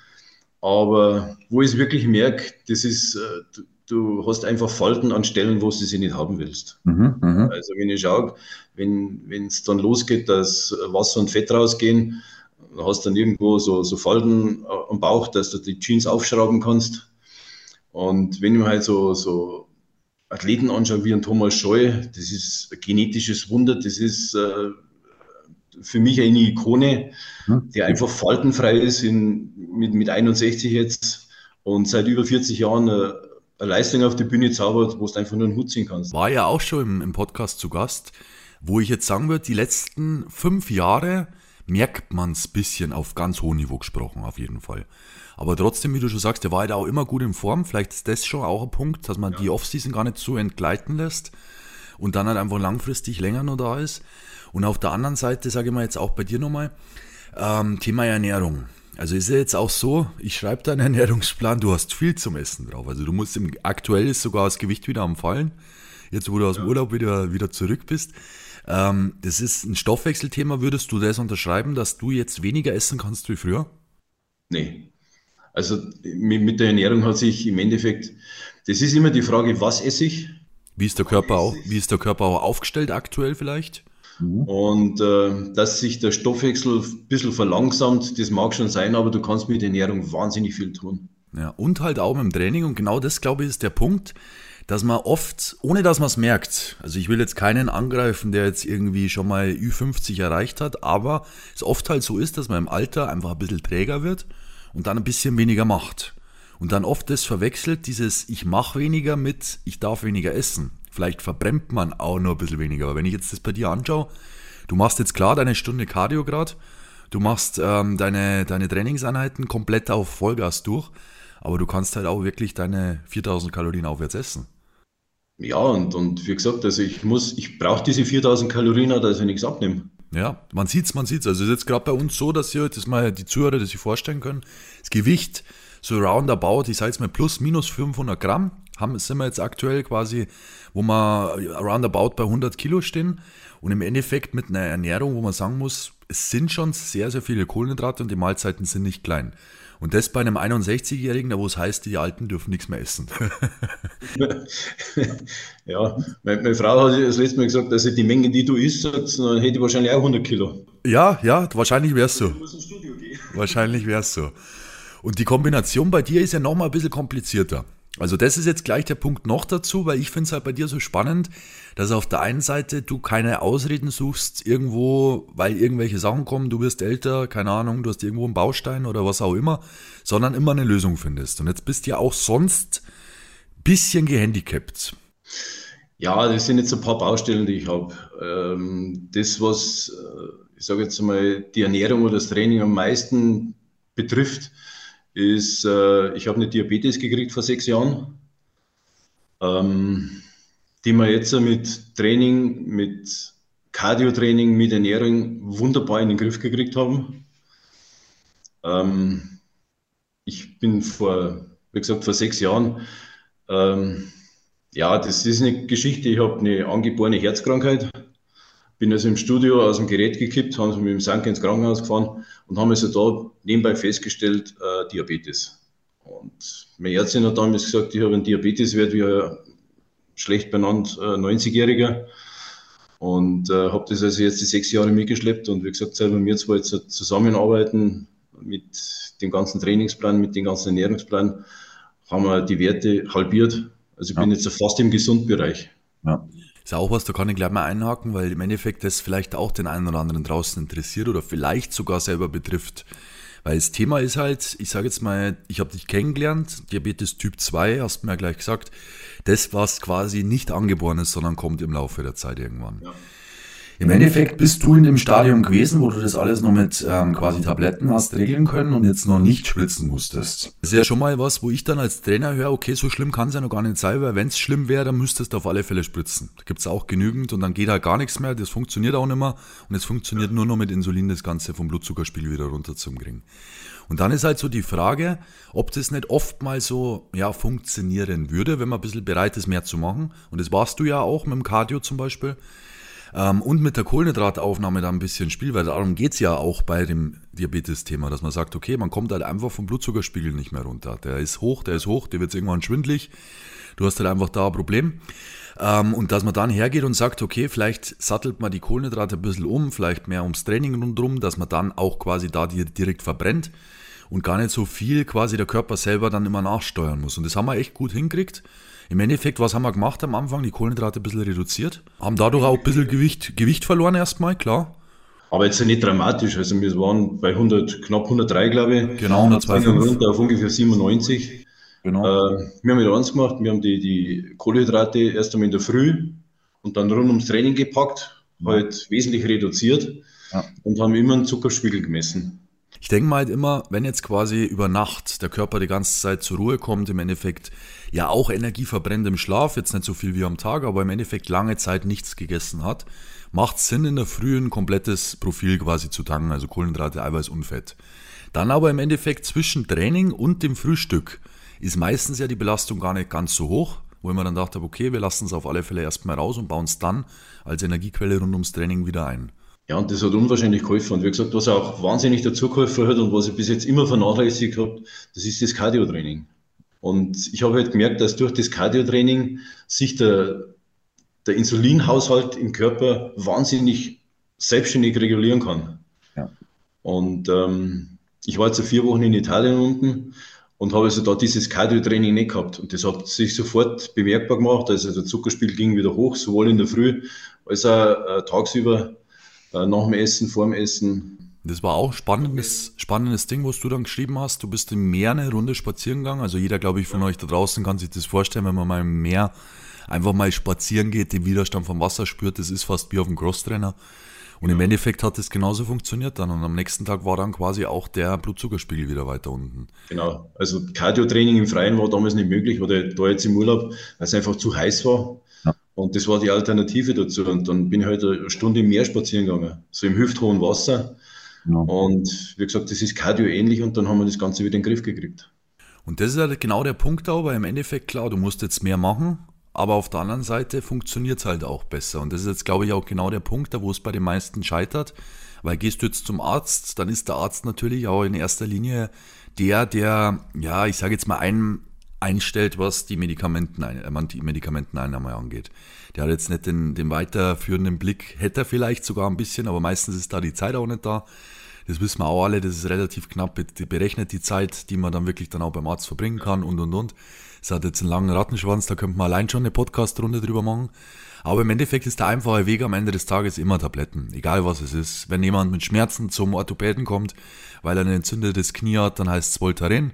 Aber wo ich es wirklich merke, das ist, äh, du, hast einfach Falten an Stellen, wo du sie nicht haben willst. Mhm, mh. Also wenn ich schaue, wenn es dann losgeht, dass Wasser und Fett rausgehen, hast du dann irgendwo so, so Falten äh, am Bauch, dass du die Jeans aufschrauben kannst. Und wenn ich mir halt so, so Athleten anschaue wie ein Thomas Scheu, das ist ein genetisches Wunder, das ist äh, für mich eine Ikone, hm. der einfach faltenfrei ist in, mit, mit 61 jetzt und seit über 40 Jahren eine, eine Leistung auf die Bühne zaubert, wo du einfach nur einen Hut ziehen kannst. War ja auch schon im, im Podcast zu Gast, wo ich jetzt sagen würde, die letzten fünf Jahre merkt man es ein bisschen auf ganz hohem Niveau gesprochen, auf jeden Fall. Aber trotzdem, wie du schon sagst, der war halt auch immer gut in Form. Vielleicht ist das schon auch ein Punkt, dass man ja. die Offseason gar nicht so entgleiten lässt und dann halt einfach langfristig länger noch da ist. Und auf der anderen Seite, sage ich mal jetzt auch bei dir nochmal, ähm, Thema Ernährung. Also ist ja jetzt auch so, ich schreibe deinen Ernährungsplan, du hast viel zum Essen drauf. Also du musst im, aktuell ist sogar das Gewicht wieder am Fallen, jetzt wo du aus dem Urlaub wieder, wieder zurück bist. Ähm, das ist ein Stoffwechselthema. Würdest du das unterschreiben, dass du jetzt weniger essen kannst wie früher? Nee. Also mit der Ernährung hat sich im Endeffekt, das ist immer die Frage, was esse ich? Wie ist der Körper auch, wie ist der Körper auch aufgestellt aktuell vielleicht? Mhm. Und äh, dass sich der Stoffwechsel ein bisschen verlangsamt, das mag schon sein, aber du kannst mit Ernährung wahnsinnig viel tun. Ja, und halt auch dem Training. Und genau das, glaube ich, ist der Punkt, dass man oft, ohne dass man es merkt, also ich will jetzt keinen angreifen, der jetzt irgendwie schon mal Ü50 erreicht hat, aber es oft halt so ist, dass man im Alter einfach ein bisschen träger wird und dann ein bisschen weniger macht. Und dann oft das verwechselt, dieses ich mache weniger mit ich darf weniger essen. Vielleicht verbrennt man auch nur ein bisschen weniger. Aber wenn ich jetzt das bei dir anschaue, du machst jetzt klar deine Stunde Cardio gerade, du machst ähm, deine, deine Trainingseinheiten komplett auf Vollgas durch, aber du kannst halt auch wirklich deine 4000 Kalorien aufwärts essen. Ja, und, und wie gesagt, also ich muss, ich brauche diese 4000 Kalorien, dass ich nichts abnehme. Ja, man sieht's, man sieht's. Also es ist jetzt gerade bei uns so, dass ihr, das mal die Zuhörer, das sich vorstellen können, das Gewicht so roundabout, ich sage jetzt mal plus minus 500 Gramm, haben, sind wir jetzt aktuell quasi, wo wir roundabout bei 100 Kilo stehen und im Endeffekt mit einer Ernährung, wo man sagen muss, es sind schon sehr, sehr viele Kohlenhydrate und die Mahlzeiten sind nicht klein. Und das bei einem 61-Jährigen, da wo es heißt, die Alten dürfen nichts mehr essen. ja, meine, Frau hat das letzte Mal gesagt, dass die Menge, die du isst, dann hätte ich wahrscheinlich auch 100 Kilo. Ja, ja, wahrscheinlich wär's so. Wahrscheinlich wär's so. Und die Kombination bei dir ist ja nochmal ein bisschen komplizierter. Also das ist jetzt gleich der Punkt noch dazu, weil ich finde es halt bei dir so spannend, dass auf der einen Seite du keine Ausreden suchst irgendwo, weil irgendwelche Sachen kommen, du wirst älter, keine Ahnung, du hast irgendwo einen Baustein oder was auch immer, sondern immer eine Lösung findest. Und jetzt bist du ja auch sonst ein bisschen gehandicapt. Ja, das sind jetzt ein paar Baustellen, die ich habe. Ähm, das, was, äh, ich sage jetzt mal, die Ernährung oder das Training am meisten betrifft, ist, äh, ich habe eine Diabetes gekriegt vor sechs Jahren, ähm, die wir jetzt mit Training, mit Cardio-Training, mit Ernährung wunderbar in den Griff gekriegt haben. Ähm, ich bin vor, wie gesagt, vor sechs Jahren, ähm, ja, das ist eine Geschichte, ich habe eine angeborene Herzkrankheit, bin also im Studio aus dem Gerät gekippt, haben sie mit dem Sanke ins Krankenhaus gefahren und haben also da nebenbei festgestellt, äh, Diabetes. Und meine Ärztin hat damals gesagt, ich habe einen Diabeteswert wie ein schlecht benannt äh, 90-Jähriger. Und äh, habe das also jetzt die sechs Jahre mitgeschleppt und wie gesagt, seit wir zwei jetzt zusammenarbeiten mit dem ganzen Trainingsplan, mit dem ganzen Ernährungsplan, haben wir die Werte halbiert. Also ich ja. bin jetzt fast im Gesundbereich. Ja. Ist auch was, da kann ich gleich mal einhaken, weil im Endeffekt das vielleicht auch den einen oder anderen draußen interessiert oder vielleicht sogar selber betrifft. Weil das Thema ist halt, ich sage jetzt mal, ich habe dich kennengelernt, Diabetes Typ 2, hast du mir ja gleich gesagt, das, was quasi nicht angeboren ist, sondern kommt im Laufe der Zeit irgendwann. Ja. Im Endeffekt bist du in dem Stadium gewesen, wo du das alles noch mit ähm, quasi Tabletten hast regeln können und jetzt noch nicht spritzen musstest. Das ist ja schon mal was, wo ich dann als Trainer höre, okay, so schlimm kann es ja noch gar nicht sein, weil wenn es schlimm wäre, dann müsstest du auf alle Fälle spritzen. Da gibt es auch genügend und dann geht halt gar nichts mehr, das funktioniert auch nicht mehr und es funktioniert nur noch mit Insulin, das Ganze vom Blutzuckerspiegel wieder runterzukriegen. Und dann ist halt so die Frage, ob das nicht oft mal so ja, funktionieren würde, wenn man ein bisschen bereit ist, mehr zu machen. Und das warst du ja auch mit dem Cardio zum Beispiel. Ähm, und mit der Kohlenhydrataufnahme da ein bisschen Spiel, weil darum geht es ja auch bei dem Diabetes-Thema, dass man sagt, okay, man kommt halt einfach vom Blutzuckerspiegel nicht mehr runter. Der ist hoch, der ist hoch, der wird irgendwann schwindlig. Du hast halt einfach da ein Problem. Ähm, und dass man dann hergeht und sagt, okay, vielleicht sattelt man die Kohlenhydrate ein bisschen um, vielleicht mehr ums Training rundherum, dass man dann auch quasi da direkt verbrennt und gar nicht so viel quasi der Körper selber dann immer nachsteuern muss. Und das haben wir echt gut hingekriegt. Im Endeffekt, was haben wir gemacht am Anfang? Die Kohlenhydrate ein bisschen reduziert. Haben dadurch auch ein bisschen Gewicht, Gewicht verloren erstmal, klar. Aber jetzt nicht dramatisch. Also wir waren bei 100, knapp 103, glaube ich. Genau, 102. runter auf ungefähr 97. Genau. Äh, wir haben wieder eins gemacht. Wir haben die, die Kohlenhydrate erst einmal in der Früh und dann rund ums Training gepackt, halt wesentlich reduziert ja. und haben immer einen Zuckerspiegel gemessen. Ich denke mal halt immer, wenn jetzt quasi über Nacht der Körper die ganze Zeit zur Ruhe kommt, im Endeffekt ja auch Energie verbrennt im Schlaf, jetzt nicht so viel wie am Tag, aber im Endeffekt lange Zeit nichts gegessen hat, macht Sinn in der Früh ein komplettes Profil quasi zu tanken, also Kohlenhydrate, Eiweiß und Fett. Dann aber im Endeffekt zwischen Training und dem Frühstück ist meistens ja die Belastung gar nicht ganz so hoch, wo ich mir dann dachte, okay, wir lassen es auf alle Fälle erstmal raus und bauen es dann als Energiequelle rund ums Training wieder ein. Ja, und das hat unwahrscheinlich geholfen. Und wie gesagt, was auch wahnsinnig dazu geholfen hat und was ich bis jetzt immer vernachlässigt habe, das ist das Cardio-Training. Und ich habe halt gemerkt, dass durch das Cardio-Training sich der, der Insulinhaushalt im Körper wahnsinnig selbstständig regulieren kann. Ja. Und ähm, ich war jetzt vier Wochen in Italien unten und habe also da dieses Cardio-Training nicht gehabt. Und das hat sich sofort bemerkbar gemacht. Also der Zuckerspiegel ging wieder hoch, sowohl in der Früh als auch äh, tagsüber äh, nach dem Essen, vor dem Essen. Das war auch ein spannendes, spannendes Ding, was du dann geschrieben hast. Du bist im Meer eine Runde spazieren gegangen. Also jeder, glaube ich, von euch da draußen kann sich das vorstellen, wenn man mal im Meer einfach mal spazieren geht, den Widerstand vom Wasser spürt. Das ist fast wie auf dem Crosstrainer. Und im Endeffekt hat es genauso funktioniert dann. Und am nächsten Tag war dann quasi auch der Blutzuckerspiegel wieder weiter unten. Genau. Also Cardio-Training im Freien war damals nicht möglich oder da jetzt im Urlaub, weil es einfach zu heiß war. Und das war die Alternative dazu. Und dann bin ich halt eine Stunde im Meer spazieren gegangen, so im hüfthohen Wasser. Ja. Und wie gesagt, das ist Cardio ähnlich und dann haben wir das Ganze wieder in den Griff gekriegt. Und das ist halt genau der Punkt weil im Endeffekt, klar, du musst jetzt mehr machen, aber auf der anderen Seite funktioniert es halt auch besser. Und das ist jetzt, glaube ich, auch genau der Punkt, da wo es bei den meisten scheitert. Weil gehst du jetzt zum Arzt, dann ist der Arzt natürlich auch in erster Linie der, der, ja, ich sage jetzt mal, einen einstellt, was die, Medikamenten, äh, die Medikamenteneinnahme angeht. Der hat jetzt nicht den, den weiterführenden Blick, hätte er vielleicht sogar ein bisschen, aber meistens ist da die Zeit auch nicht da. Das wissen wir auch alle, das ist relativ knapp berechnet, die Zeit, die man dann wirklich dann auch beim Arzt verbringen kann und und und. Es hat jetzt einen langen Rattenschwanz, da könnte man allein schon eine Podcast-Runde drüber machen. Aber im Endeffekt ist der einfache Weg am Ende des Tages immer Tabletten, egal was es ist. Wenn jemand mit Schmerzen zum Orthopäden kommt, weil er ein entzündetes Knie hat, dann heißt es Voltaren.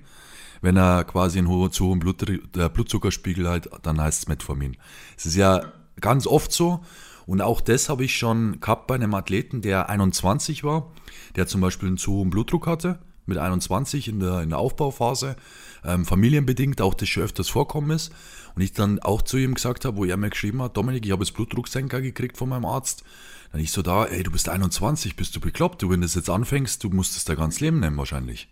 Wenn er quasi einen hohen, zu hohen Blut, äh, Blutzuckerspiegel hat, dann heißt es Metformin. Es ist ja ganz oft so. Und auch das habe ich schon gehabt bei einem Athleten, der 21 war, der zum Beispiel einen zu hohen Blutdruck hatte, mit 21 in der, in der Aufbauphase, ähm, familienbedingt auch das schon öfters vorkommen ist. Und ich dann auch zu ihm gesagt habe, wo er mir geschrieben hat, Dominik, ich habe jetzt Blutdrucksenker gekriegt von meinem Arzt. Dann ich so da, ey, du bist 21, bist du bekloppt, du, wenn du das jetzt anfängst, du musst es dein ganzes Leben nehmen wahrscheinlich.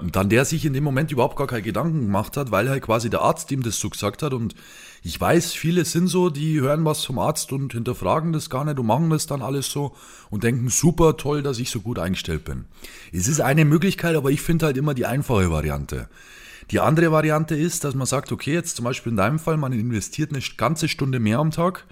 Und dann der sich in dem Moment überhaupt gar keine Gedanken gemacht hat, weil halt quasi der Arzt ihm das so gesagt hat. Und ich weiß, viele sind so, die hören was vom Arzt und hinterfragen das gar nicht und machen das dann alles so und denken, super toll, dass ich so gut eingestellt bin. Es ist eine Möglichkeit, aber ich finde halt immer die einfache Variante. Die andere Variante ist, dass man sagt, okay, jetzt zum Beispiel in deinem Fall, man investiert eine ganze Stunde mehr am Tag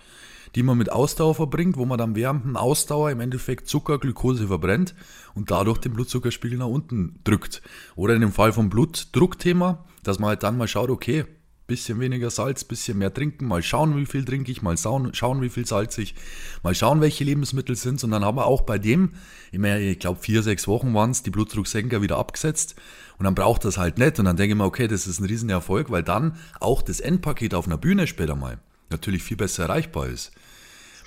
die man mit Ausdauer verbringt, wo man dann während der Ausdauer im Endeffekt Zucker, Glukose verbrennt und dadurch den Blutzuckerspiegel nach unten drückt. Oder in dem Fall vom Blutdruckthema, dass man halt dann mal schaut, okay, bisschen weniger Salz, bisschen mehr trinken, mal schauen, wie viel trinke ich, mal schauen, wie viel salzig, mal schauen, welche Lebensmittel sind. Und dann haben wir auch bei dem, ich glaube vier, sechs Wochen waren es, die Blutdrucksenker wieder abgesetzt. Und dann braucht das halt nicht. Und dann denke ich mir, okay, das ist ein Riesenerfolg, weil dann auch das Endpaket auf einer Bühne später mal natürlich viel besser erreichbar ist.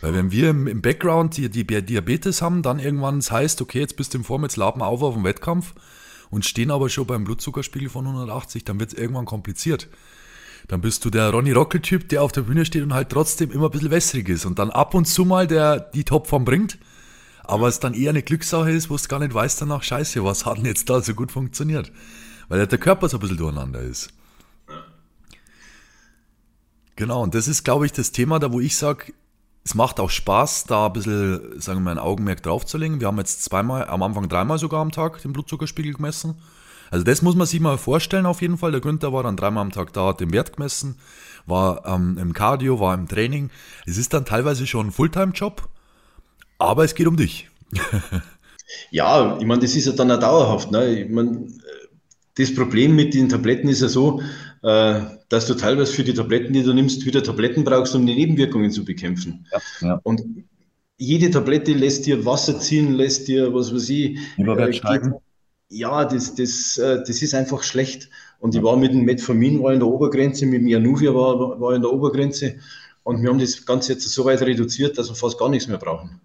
Weil wenn wir im, Background die, die Diabetes haben, dann irgendwann es heißt, okay, jetzt bist du im Vormittagsladen auf auf dem Wettkampf und stehen aber schon beim Blutzuckerspiegel von 180, dann wird es irgendwann kompliziert. Dann bist du der Ronny Rockel-Typ, der auf der Bühne steht und halt trotzdem immer ein bisschen wässrig ist und dann ab und zu mal der die Topform bringt, aber es dann eher eine Glückssache ist, wo du gar nicht weißt danach, scheiße, was hat denn jetzt da so gut funktioniert? Weil der Körper so ein bisschen durcheinander ist. Genau, und das ist, glaube ich, das Thema, da wo ich sage, es macht auch Spaß, da ein bisschen, sagen wir mal, ein Augenmerk draufzulegen. Wir haben jetzt zweimal, am Anfang dreimal sogar am Tag den Blutzuckerspiegel gemessen. Also das muss man sich mal vorstellen auf jeden Fall. Der Günther war dann dreimal am Tag da, hat den Wert gemessen, war ähm, im Cardio, war im Training. Es ist dann teilweise schon ein Fulltime-Job, aber es geht um dich. ja, ich meine, das ist ja dann auch dauerhaft. Ne? Ich mein, das Problem mit den Tabletten ist ja so, dass du teilweise für die Tabletten, die du nimmst, wieder Tabletten brauchst, um die Nebenwirkungen zu bekämpfen. Ja, ja. Und jede Tablette lässt dir Wasser ziehen, lässt dir, was weiß ich, äh, ja, das, das, äh, das ist einfach schlecht. Und ich war mit dem Metformin war in der Obergrenze, mit dem Januvia war, war in der Obergrenze. Und wir haben das Ganze jetzt so weit reduziert, dass wir fast gar nichts mehr brauchen.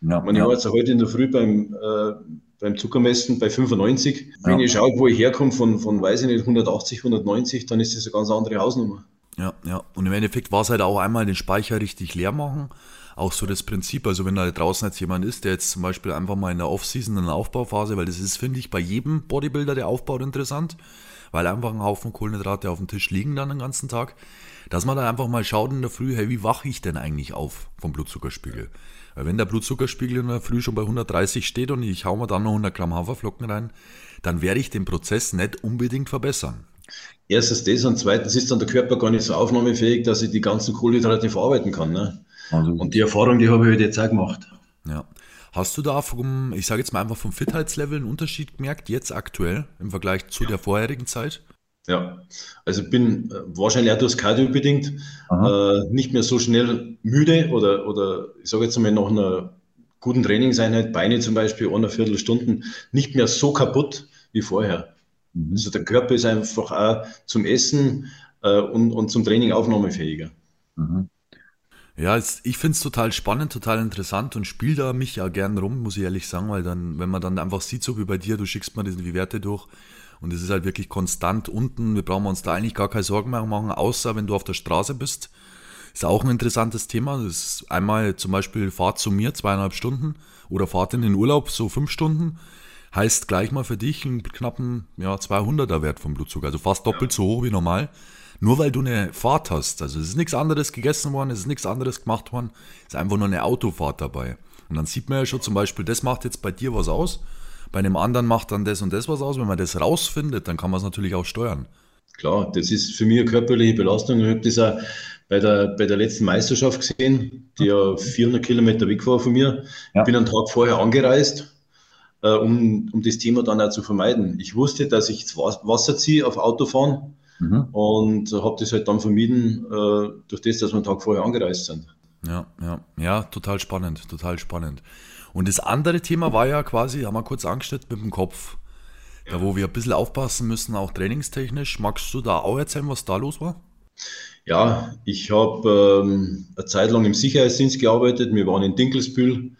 Ja, ich, meine, ja. ich war jetzt heute in der Früh beim, äh, beim Zuckermessen bei 95. Wenn ja. ich schaue, wo ich herkomme, von, von, weiß ich nicht, 180, 190, dann ist das eine ganz andere Hausnummer. Ja, ja. Und im Endeffekt war es halt auch einmal den Speicher richtig leer machen. Auch so das Prinzip, also wenn da draußen jetzt jemand ist, der jetzt zum Beispiel einfach mal in der Off-Season, in der Aufbauphase, weil das ist, finde ich, bei jedem Bodybuilder, der aufbaut, interessant, weil einfach ein Haufen Kohlenhydrate auf dem Tisch liegen dann den ganzen Tag, dass man dann einfach mal schaut in der Früh, hey, wie wache ich denn eigentlich auf vom Blutzuckerspiegel? Weil wenn der Blutzuckerspiegel in der Früh schon bei 130 steht und ich hau mir dann noch 100 Gramm Haferflocken rein, dann werde ich den Prozess nicht unbedingt verbessern. Erstens das und zweitens ist dann der Körper gar nicht so aufnahmefähig, dass ich die ganzen Kohlenhydrate verarbeiten kann. Ne? Also, und die Erfahrung, die habe ich halt jetzt auch gemacht. Ja. Hast du da vom, ich sage jetzt mal einfach vom Fitheitslevel einen Unterschied gemerkt, jetzt aktuell im Vergleich zu der vorherigen Zeit? Ja, also bin äh, wahrscheinlich auch durchs Cardio bedingt äh, nicht mehr so schnell müde oder, oder ich sage jetzt mal nach einer guten Trainingseinheit, Beine zum Beispiel, eine Viertelstunden, nicht mehr so kaputt wie vorher. Mhm. Also der Körper ist einfach auch zum Essen äh, und, und zum Training aufnahmefähiger. Mhm. Ja, ich finde es total spannend, total interessant und spiele da mich ja gern rum, muss ich ehrlich sagen, weil dann, wenn man dann einfach sieht, so wie bei dir, du schickst mir die Werte durch, und es ist halt wirklich konstant unten. Wir brauchen uns da eigentlich gar keine Sorgen mehr machen, außer wenn du auf der Straße bist. Ist auch ein interessantes Thema. Das ist einmal zum Beispiel Fahrt zu mir, zweieinhalb Stunden, oder Fahrt in den Urlaub, so fünf Stunden. Heißt gleich mal für dich einen knappen ja, 200er Wert vom Blutzucker, also fast doppelt ja. so hoch wie normal. Nur weil du eine Fahrt hast. Also es ist nichts anderes gegessen worden, es ist nichts anderes gemacht worden, es ist einfach nur eine Autofahrt dabei. Und dann sieht man ja schon zum Beispiel, das macht jetzt bei dir was aus bei einem anderen macht dann das und das was aus. Wenn man das rausfindet, dann kann man es natürlich auch steuern. Klar, das ist für mich eine körperliche Belastung. Ich habe das auch bei der, bei der letzten Meisterschaft gesehen, die ja 400 Kilometer weg war von mir. Ja. Ich bin einen Tag vorher angereist, äh, um, um das Thema dann auch zu vermeiden. Ich wusste, dass ich das Wasser ziehe auf Autofahren mhm. und habe das halt dann vermieden, äh, durch das, dass wir einen Tag vorher angereist sind. Ja, ja, ja, total spannend, total spannend. Und das andere Thema war ja quasi, haben wir kurz angeschnitten mit dem Kopf. Ja. Da wo wir ein bisschen aufpassen müssen, auch trainingstechnisch. Magst du da auch erzählen, was da los war? Ja, ich habe ähm, eine Zeit lang im Sicherheitsdienst gearbeitet. Wir waren in Dinkelsbühl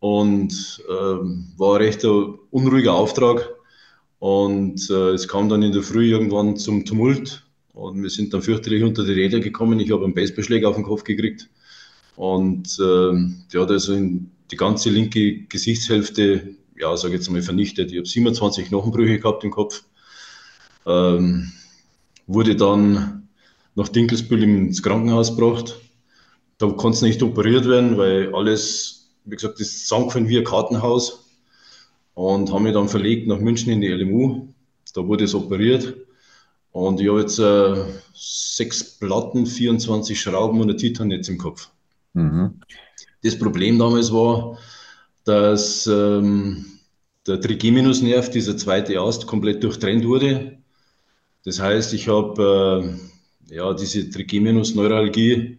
und ähm, war ein recht unruhiger Auftrag. Und äh, es kam dann in der Früh irgendwann zum Tumult und wir sind dann fürchterlich unter die Räder gekommen. Ich habe einen Baseballschläger auf den Kopf gekriegt und äh, der hat also in die ganze linke Gesichtshälfte, ja, sage jetzt mal, vernichtet. Ich habe 27 Knochenbrüche gehabt im Kopf. Ähm, wurde dann nach Dinkelsbühl ins Krankenhaus gebracht. Da konnte es nicht operiert werden, weil alles, wie gesagt, das sank wie ein Kartenhaus. Und haben mich dann verlegt nach München in die LMU. Da wurde es operiert. Und ich habe jetzt äh, sechs Platten, 24 Schrauben und ein Titannetz im Kopf. Mhm. Das Problem damals war, dass ähm, der Trigeminusnerv, dieser zweite Ast, komplett durchtrennt wurde. Das heißt, ich habe äh, ja, diese Trigeminusneuralgie,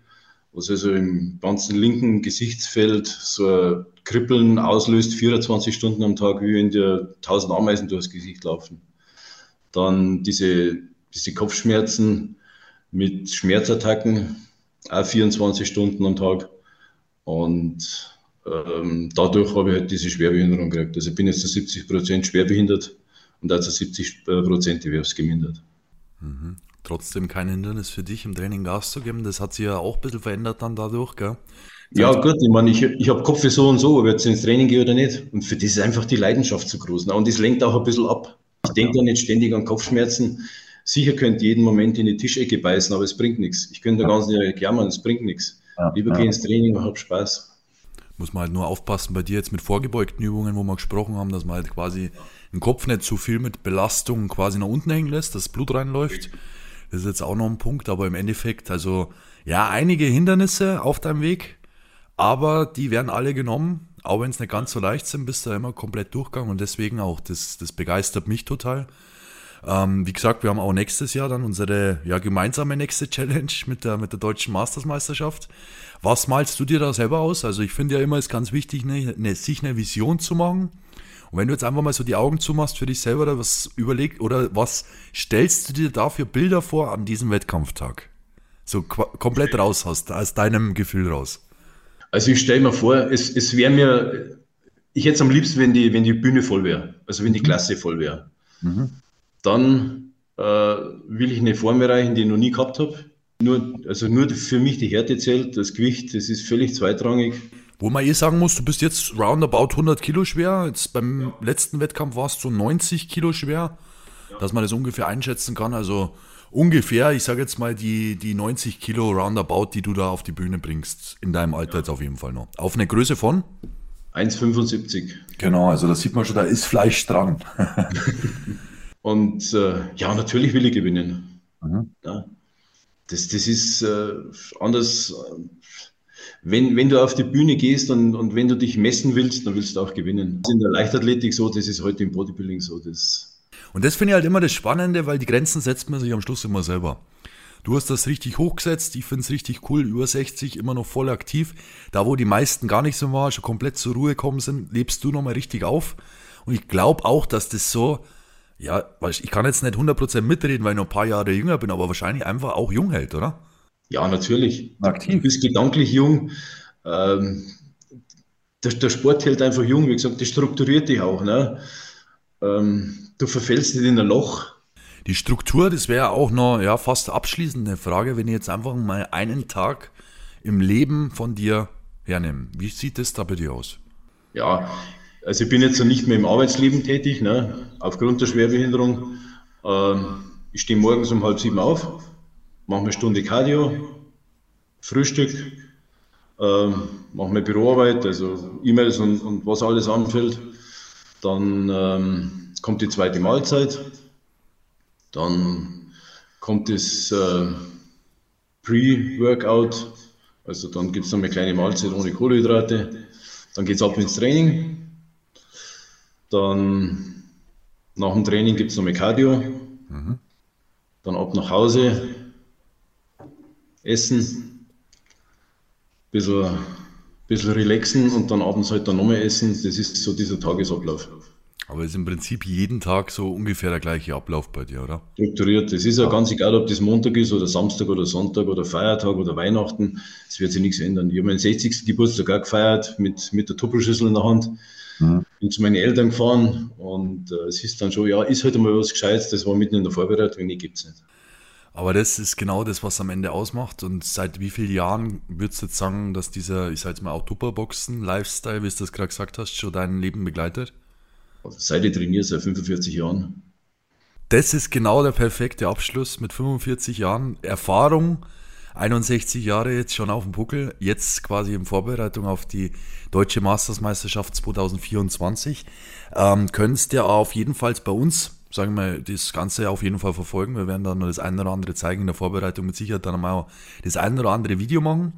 was also im ganzen linken Gesichtsfeld so ein Kribbeln auslöst, 24 Stunden am Tag, wie wenn dir 1000 Ameisen durchs Gesicht laufen. Dann diese, diese Kopfschmerzen mit Schmerzattacken, auch 24 Stunden am Tag. Und ähm, dadurch habe ich halt diese Schwerbehinderung gekriegt. Also ich bin jetzt zu 70 Prozent schwerbehindert und auch zu 70 Prozent erwerbsgemindert. Mhm. Trotzdem kein Hindernis für dich, im Training Gas zu geben. Das hat sich ja auch ein bisschen verändert dann dadurch, gell? Ja, gut, ich meine, ich, ich habe Kopf für so und so, ob ich jetzt ins Training gehe oder nicht. Und für das ist einfach die Leidenschaft zu groß. Und das lenkt auch ein bisschen ab. Ich denke da nicht ständig an Kopfschmerzen. Sicher könnte jeden Moment in die Tischecke beißen, aber es bringt nichts. Ich könnte da ganz nicht jammern, es bringt nichts. Ja, Lieber ja. gehe ins Training und habe Spaß. Muss man halt nur aufpassen bei dir jetzt mit vorgebeugten Übungen, wo wir gesprochen haben, dass man halt quasi den Kopf nicht zu viel mit Belastung quasi nach unten hängen lässt, dass das Blut reinläuft. Das ist jetzt auch noch ein Punkt, aber im Endeffekt, also ja, einige Hindernisse auf deinem Weg, aber die werden alle genommen. Auch wenn es nicht ganz so leicht sind, bist du immer komplett durchgegangen und deswegen auch, das, das begeistert mich total. Ähm, wie gesagt, wir haben auch nächstes Jahr dann unsere ja, gemeinsame nächste Challenge mit der, mit der deutschen Mastersmeisterschaft. Was malst du dir da selber aus? Also ich finde ja immer, es ist ganz wichtig, ne, ne, sich eine Vision zu machen. Und wenn du jetzt einfach mal so die Augen zumachst für dich selber oder was überlegt oder was stellst du dir da für Bilder vor an diesem Wettkampftag? So komplett raus hast, aus deinem Gefühl raus. Also ich stelle mir vor, es, es wäre mir, ich hätte es am liebsten, wenn die, wenn die Bühne voll wäre, also wenn die mhm. Klasse voll wäre. Mhm. Dann äh, will ich eine Form erreichen, die ich noch nie gehabt habe. Nur, also nur für mich die Härte zählt, das Gewicht, das ist völlig zweitrangig. Wo man eh sagen muss, du bist jetzt roundabout 100 Kilo schwer. Jetzt beim letzten Wettkampf warst du 90 Kilo schwer, ja. dass man das ungefähr einschätzen kann. Also ungefähr, ich sage jetzt mal, die, die 90 Kilo Roundabout, die du da auf die Bühne bringst, in deinem Alter ja. jetzt auf jeden Fall noch. Auf eine Größe von? 1,75. Genau, also da sieht man schon, da ist Fleisch dran. Und äh, ja, natürlich will ich gewinnen. Mhm. Ja, das, das ist äh, anders. Wenn, wenn du auf die Bühne gehst und, und wenn du dich messen willst, dann willst du auch gewinnen. Das ist in der Leichtathletik so, das ist heute im Bodybuilding so. Das, und das finde ich halt immer das Spannende, weil die Grenzen setzt man sich am Schluss immer selber. Du hast das richtig hochgesetzt, ich finde es richtig cool, über 60, immer noch voll aktiv. Da, wo die meisten gar nicht so waren, schon komplett zur Ruhe gekommen sind, lebst du nochmal richtig auf. Und ich glaube auch, dass das so, ja, ich kann jetzt nicht 100% mitreden, weil ich noch ein paar Jahre jünger bin, aber wahrscheinlich einfach auch jung hält, oder? Ja, natürlich. Aktiv. Du bist gedanklich jung. Ähm, der, der, Sport hält einfach jung, wie gesagt, das strukturiert dich auch. Ne? Ähm, du verfällst nicht in ein Loch. Die Struktur, das wäre auch noch ja, fast abschließende Frage, wenn ich jetzt einfach mal einen Tag im Leben von dir hernehme. Wie sieht das da bei dir aus? Ja, also ich bin jetzt nicht mehr im Arbeitsleben tätig, ne, aufgrund der Schwerbehinderung. Ähm, ich stehe morgens um halb sieben auf, mache eine Stunde Cardio, Frühstück, ähm, mache meine Büroarbeit, also E-Mails und, und was alles anfällt. Dann ähm, kommt die zweite Mahlzeit, dann kommt das äh, Pre-Workout, also dann gibt es noch eine kleine Mahlzeit ohne Kohlenhydrate, dann geht es ab ins Training, dann nach dem Training gibt es noch mehr Cardio, mhm. dann ab nach Hause, essen, bisschen, bisschen relaxen und dann abends halt dann nochmal essen, das ist so dieser Tagesablauf. Aber es ist im Prinzip jeden Tag so ungefähr der gleiche Ablauf bei dir, oder? Strukturiert. Es ist ja ganz egal, ob das Montag ist oder Samstag oder Sonntag oder Feiertag oder Weihnachten. Es wird sich nichts ändern. Ich habe meinen 60. Geburtstag auch gefeiert mit, mit der Tuppelschüssel in der Hand. Mhm. Bin zu meinen Eltern gefahren und äh, es ist dann schon, ja, ist halt mal was Gescheites. Das war mitten in der Vorbereitung, nee, gibt es nicht. Aber das ist genau das, was am Ende ausmacht. Und seit wie vielen Jahren würdest du jetzt sagen, dass dieser, ich sag jetzt mal auch Tupperboxen-Lifestyle, wie du das gerade gesagt hast, schon dein Leben begleitet? Seit ich trainiere, seit 45 Jahren. Das ist genau der perfekte Abschluss mit 45 Jahren Erfahrung. 61 Jahre jetzt schon auf dem Buckel, jetzt quasi in Vorbereitung auf die Deutsche Mastersmeisterschaft 2024. Ähm, könntest ja auf jeden Fall bei uns, sagen wir, das Ganze auf jeden Fall verfolgen. Wir werden dann noch das eine oder andere zeigen in der Vorbereitung, mit Sicherheit dann auch das eine oder andere Video machen.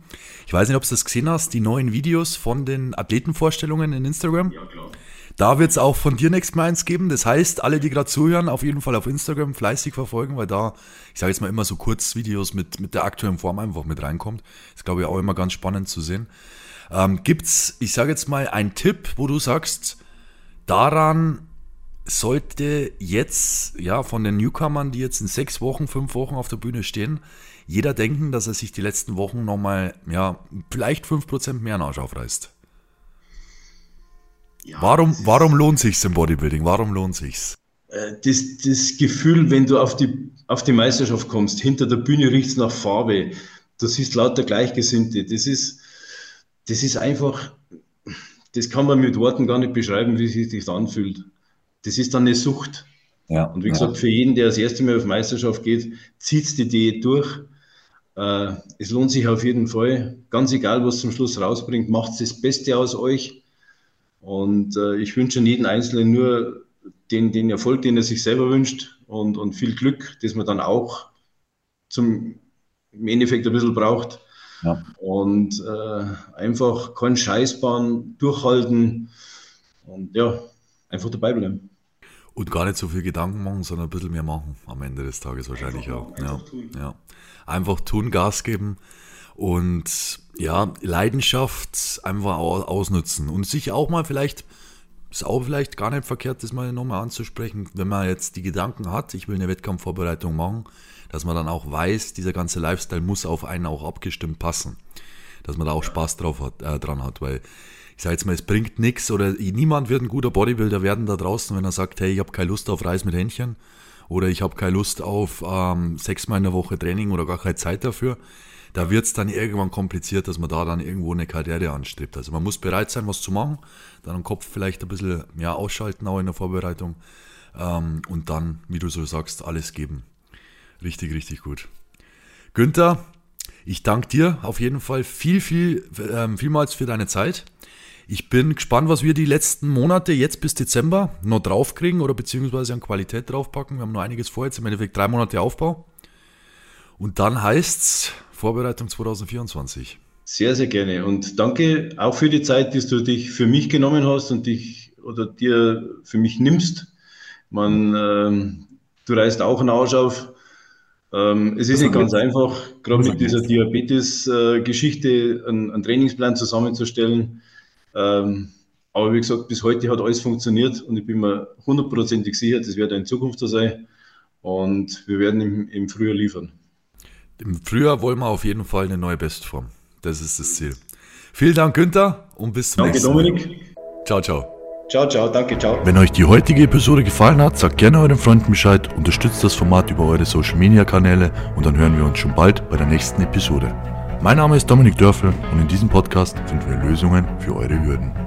Ich weiß nicht, ob du das gesehen hast, die neuen Videos von den Athletenvorstellungen in Instagram. Ja, klar. Da wird es auch von dir nächstes Mal eins geben. Das heißt, alle, die gerade zuhören, auf jeden Fall auf Instagram fleißig verfolgen, weil da, ich sage jetzt mal immer so Kurzvideos mit, mit der aktuellen Form einfach mit reinkommt. ist, glaube ich, auch immer ganz spannend zu sehen. Ähm, gibt's, ich sage jetzt mal, einen Tipp, wo du sagst, daran sollte jetzt, ja, von den Newcomern, die jetzt in sechs Wochen, fünf Wochen auf der Bühne stehen, jeder denken, dass er sich die letzten Wochen nochmal, ja, vielleicht 5% mehr Arsch aufreißt. Ja, warum, warum lohnt sich's im Bodybuilding? Warum lohnt sich's? Äh, das, das Gefühl, wenn du auf die, auf die Meisterschaft kommst, hinter der Bühne riecht's nach Farbe, du siehst lauter Gleichgesinnte, das ist, das ist einfach, das kann man mit Worten gar nicht beschreiben, wie sich das anfühlt. Das ist dann eine Sucht. Ja, und wie gesagt, für jeden, der das erste Mal auf Meisterschaft geht, zieht die Diät durch. Äh, es lohnt sich auf jeden Fall. Ganz egal, was zum Schluss rausbringt, macht das Beste aus euch. Und äh, ich wünsche jeden Einzelnen nur den, den Erfolg, den er sich selber wünscht und, und viel Glück, das man dann auch zum, im Endeffekt ein bisschen braucht. Ja. Und äh, einfach keinen Scheiß bauen, durchhalten und ja, einfach dabei bleiben. Und gar nicht so viel Gedanken machen, sondern ein bisschen mehr machen am Ende des Tages wahrscheinlich einfach auch. Einfach ja, tun. ja. Einfach tun, Gas geben und ja, Leidenschaft einfach ausnutzen und sich auch mal vielleicht, ist auch vielleicht gar nicht verkehrt, das mal nochmal anzusprechen, wenn man jetzt die Gedanken hat, ich will eine Wettkampfvorbereitung machen, dass man dann auch weiß, dieser ganze Lifestyle muss auf einen auch abgestimmt passen. Dass man da auch Spaß drauf hat, äh, dran hat, weil ich sage jetzt mal, es bringt nichts oder niemand wird ein guter Bodybuilder werden da draußen, wenn er sagt, hey, ich habe keine Lust auf Reis mit Händchen oder ich habe keine Lust auf ähm, sechsmal in der Woche Training oder gar keine Zeit dafür. Da wird es dann irgendwann kompliziert, dass man da dann irgendwo eine Karriere anstrebt. Also man muss bereit sein, was zu machen, dann im Kopf vielleicht ein bisschen ja, ausschalten, auch in der Vorbereitung ähm, und dann, wie du so sagst, alles geben. Richtig, richtig gut. Günther, ich danke dir auf jeden Fall viel, viel, ähm, vielmals für deine Zeit. Ich bin gespannt, was wir die letzten Monate jetzt bis Dezember noch draufkriegen oder beziehungsweise an Qualität draufpacken. Wir haben noch einiges vor, jetzt im Endeffekt drei Monate Aufbau. Und dann heißt es Vorbereitung 2024. Sehr, sehr gerne. Und danke auch für die Zeit, die du dich für mich genommen hast und dich oder dir für mich nimmst. Man, ähm, du reißt auch einen Arsch auf. Ähm, es ist nicht ganz einfach, gerade mit dieser Diabetes-Geschichte äh, einen, einen, Trainingsplan zusammenzustellen. Ähm, aber wie gesagt, bis heute hat alles funktioniert und ich bin mir hundertprozentig sicher, das wird in Zukunft so sein. Und wir werden im, im Frühjahr liefern. Im Frühjahr wollen wir auf jeden Fall eine neue Bestform. Das ist das Ziel. Vielen Dank, Günther, und bis zum danke, nächsten Mal. Danke, Dominik. Ciao, ciao. Ciao, ciao, danke, ciao. Wenn euch die heutige Episode gefallen hat, sagt gerne euren Freunden Bescheid, unterstützt das Format über eure Social Media Kanäle und dann hören wir uns schon bald bei der nächsten Episode. Mein Name ist Dominik Dörfel und in diesem Podcast finden wir Lösungen für eure Hürden.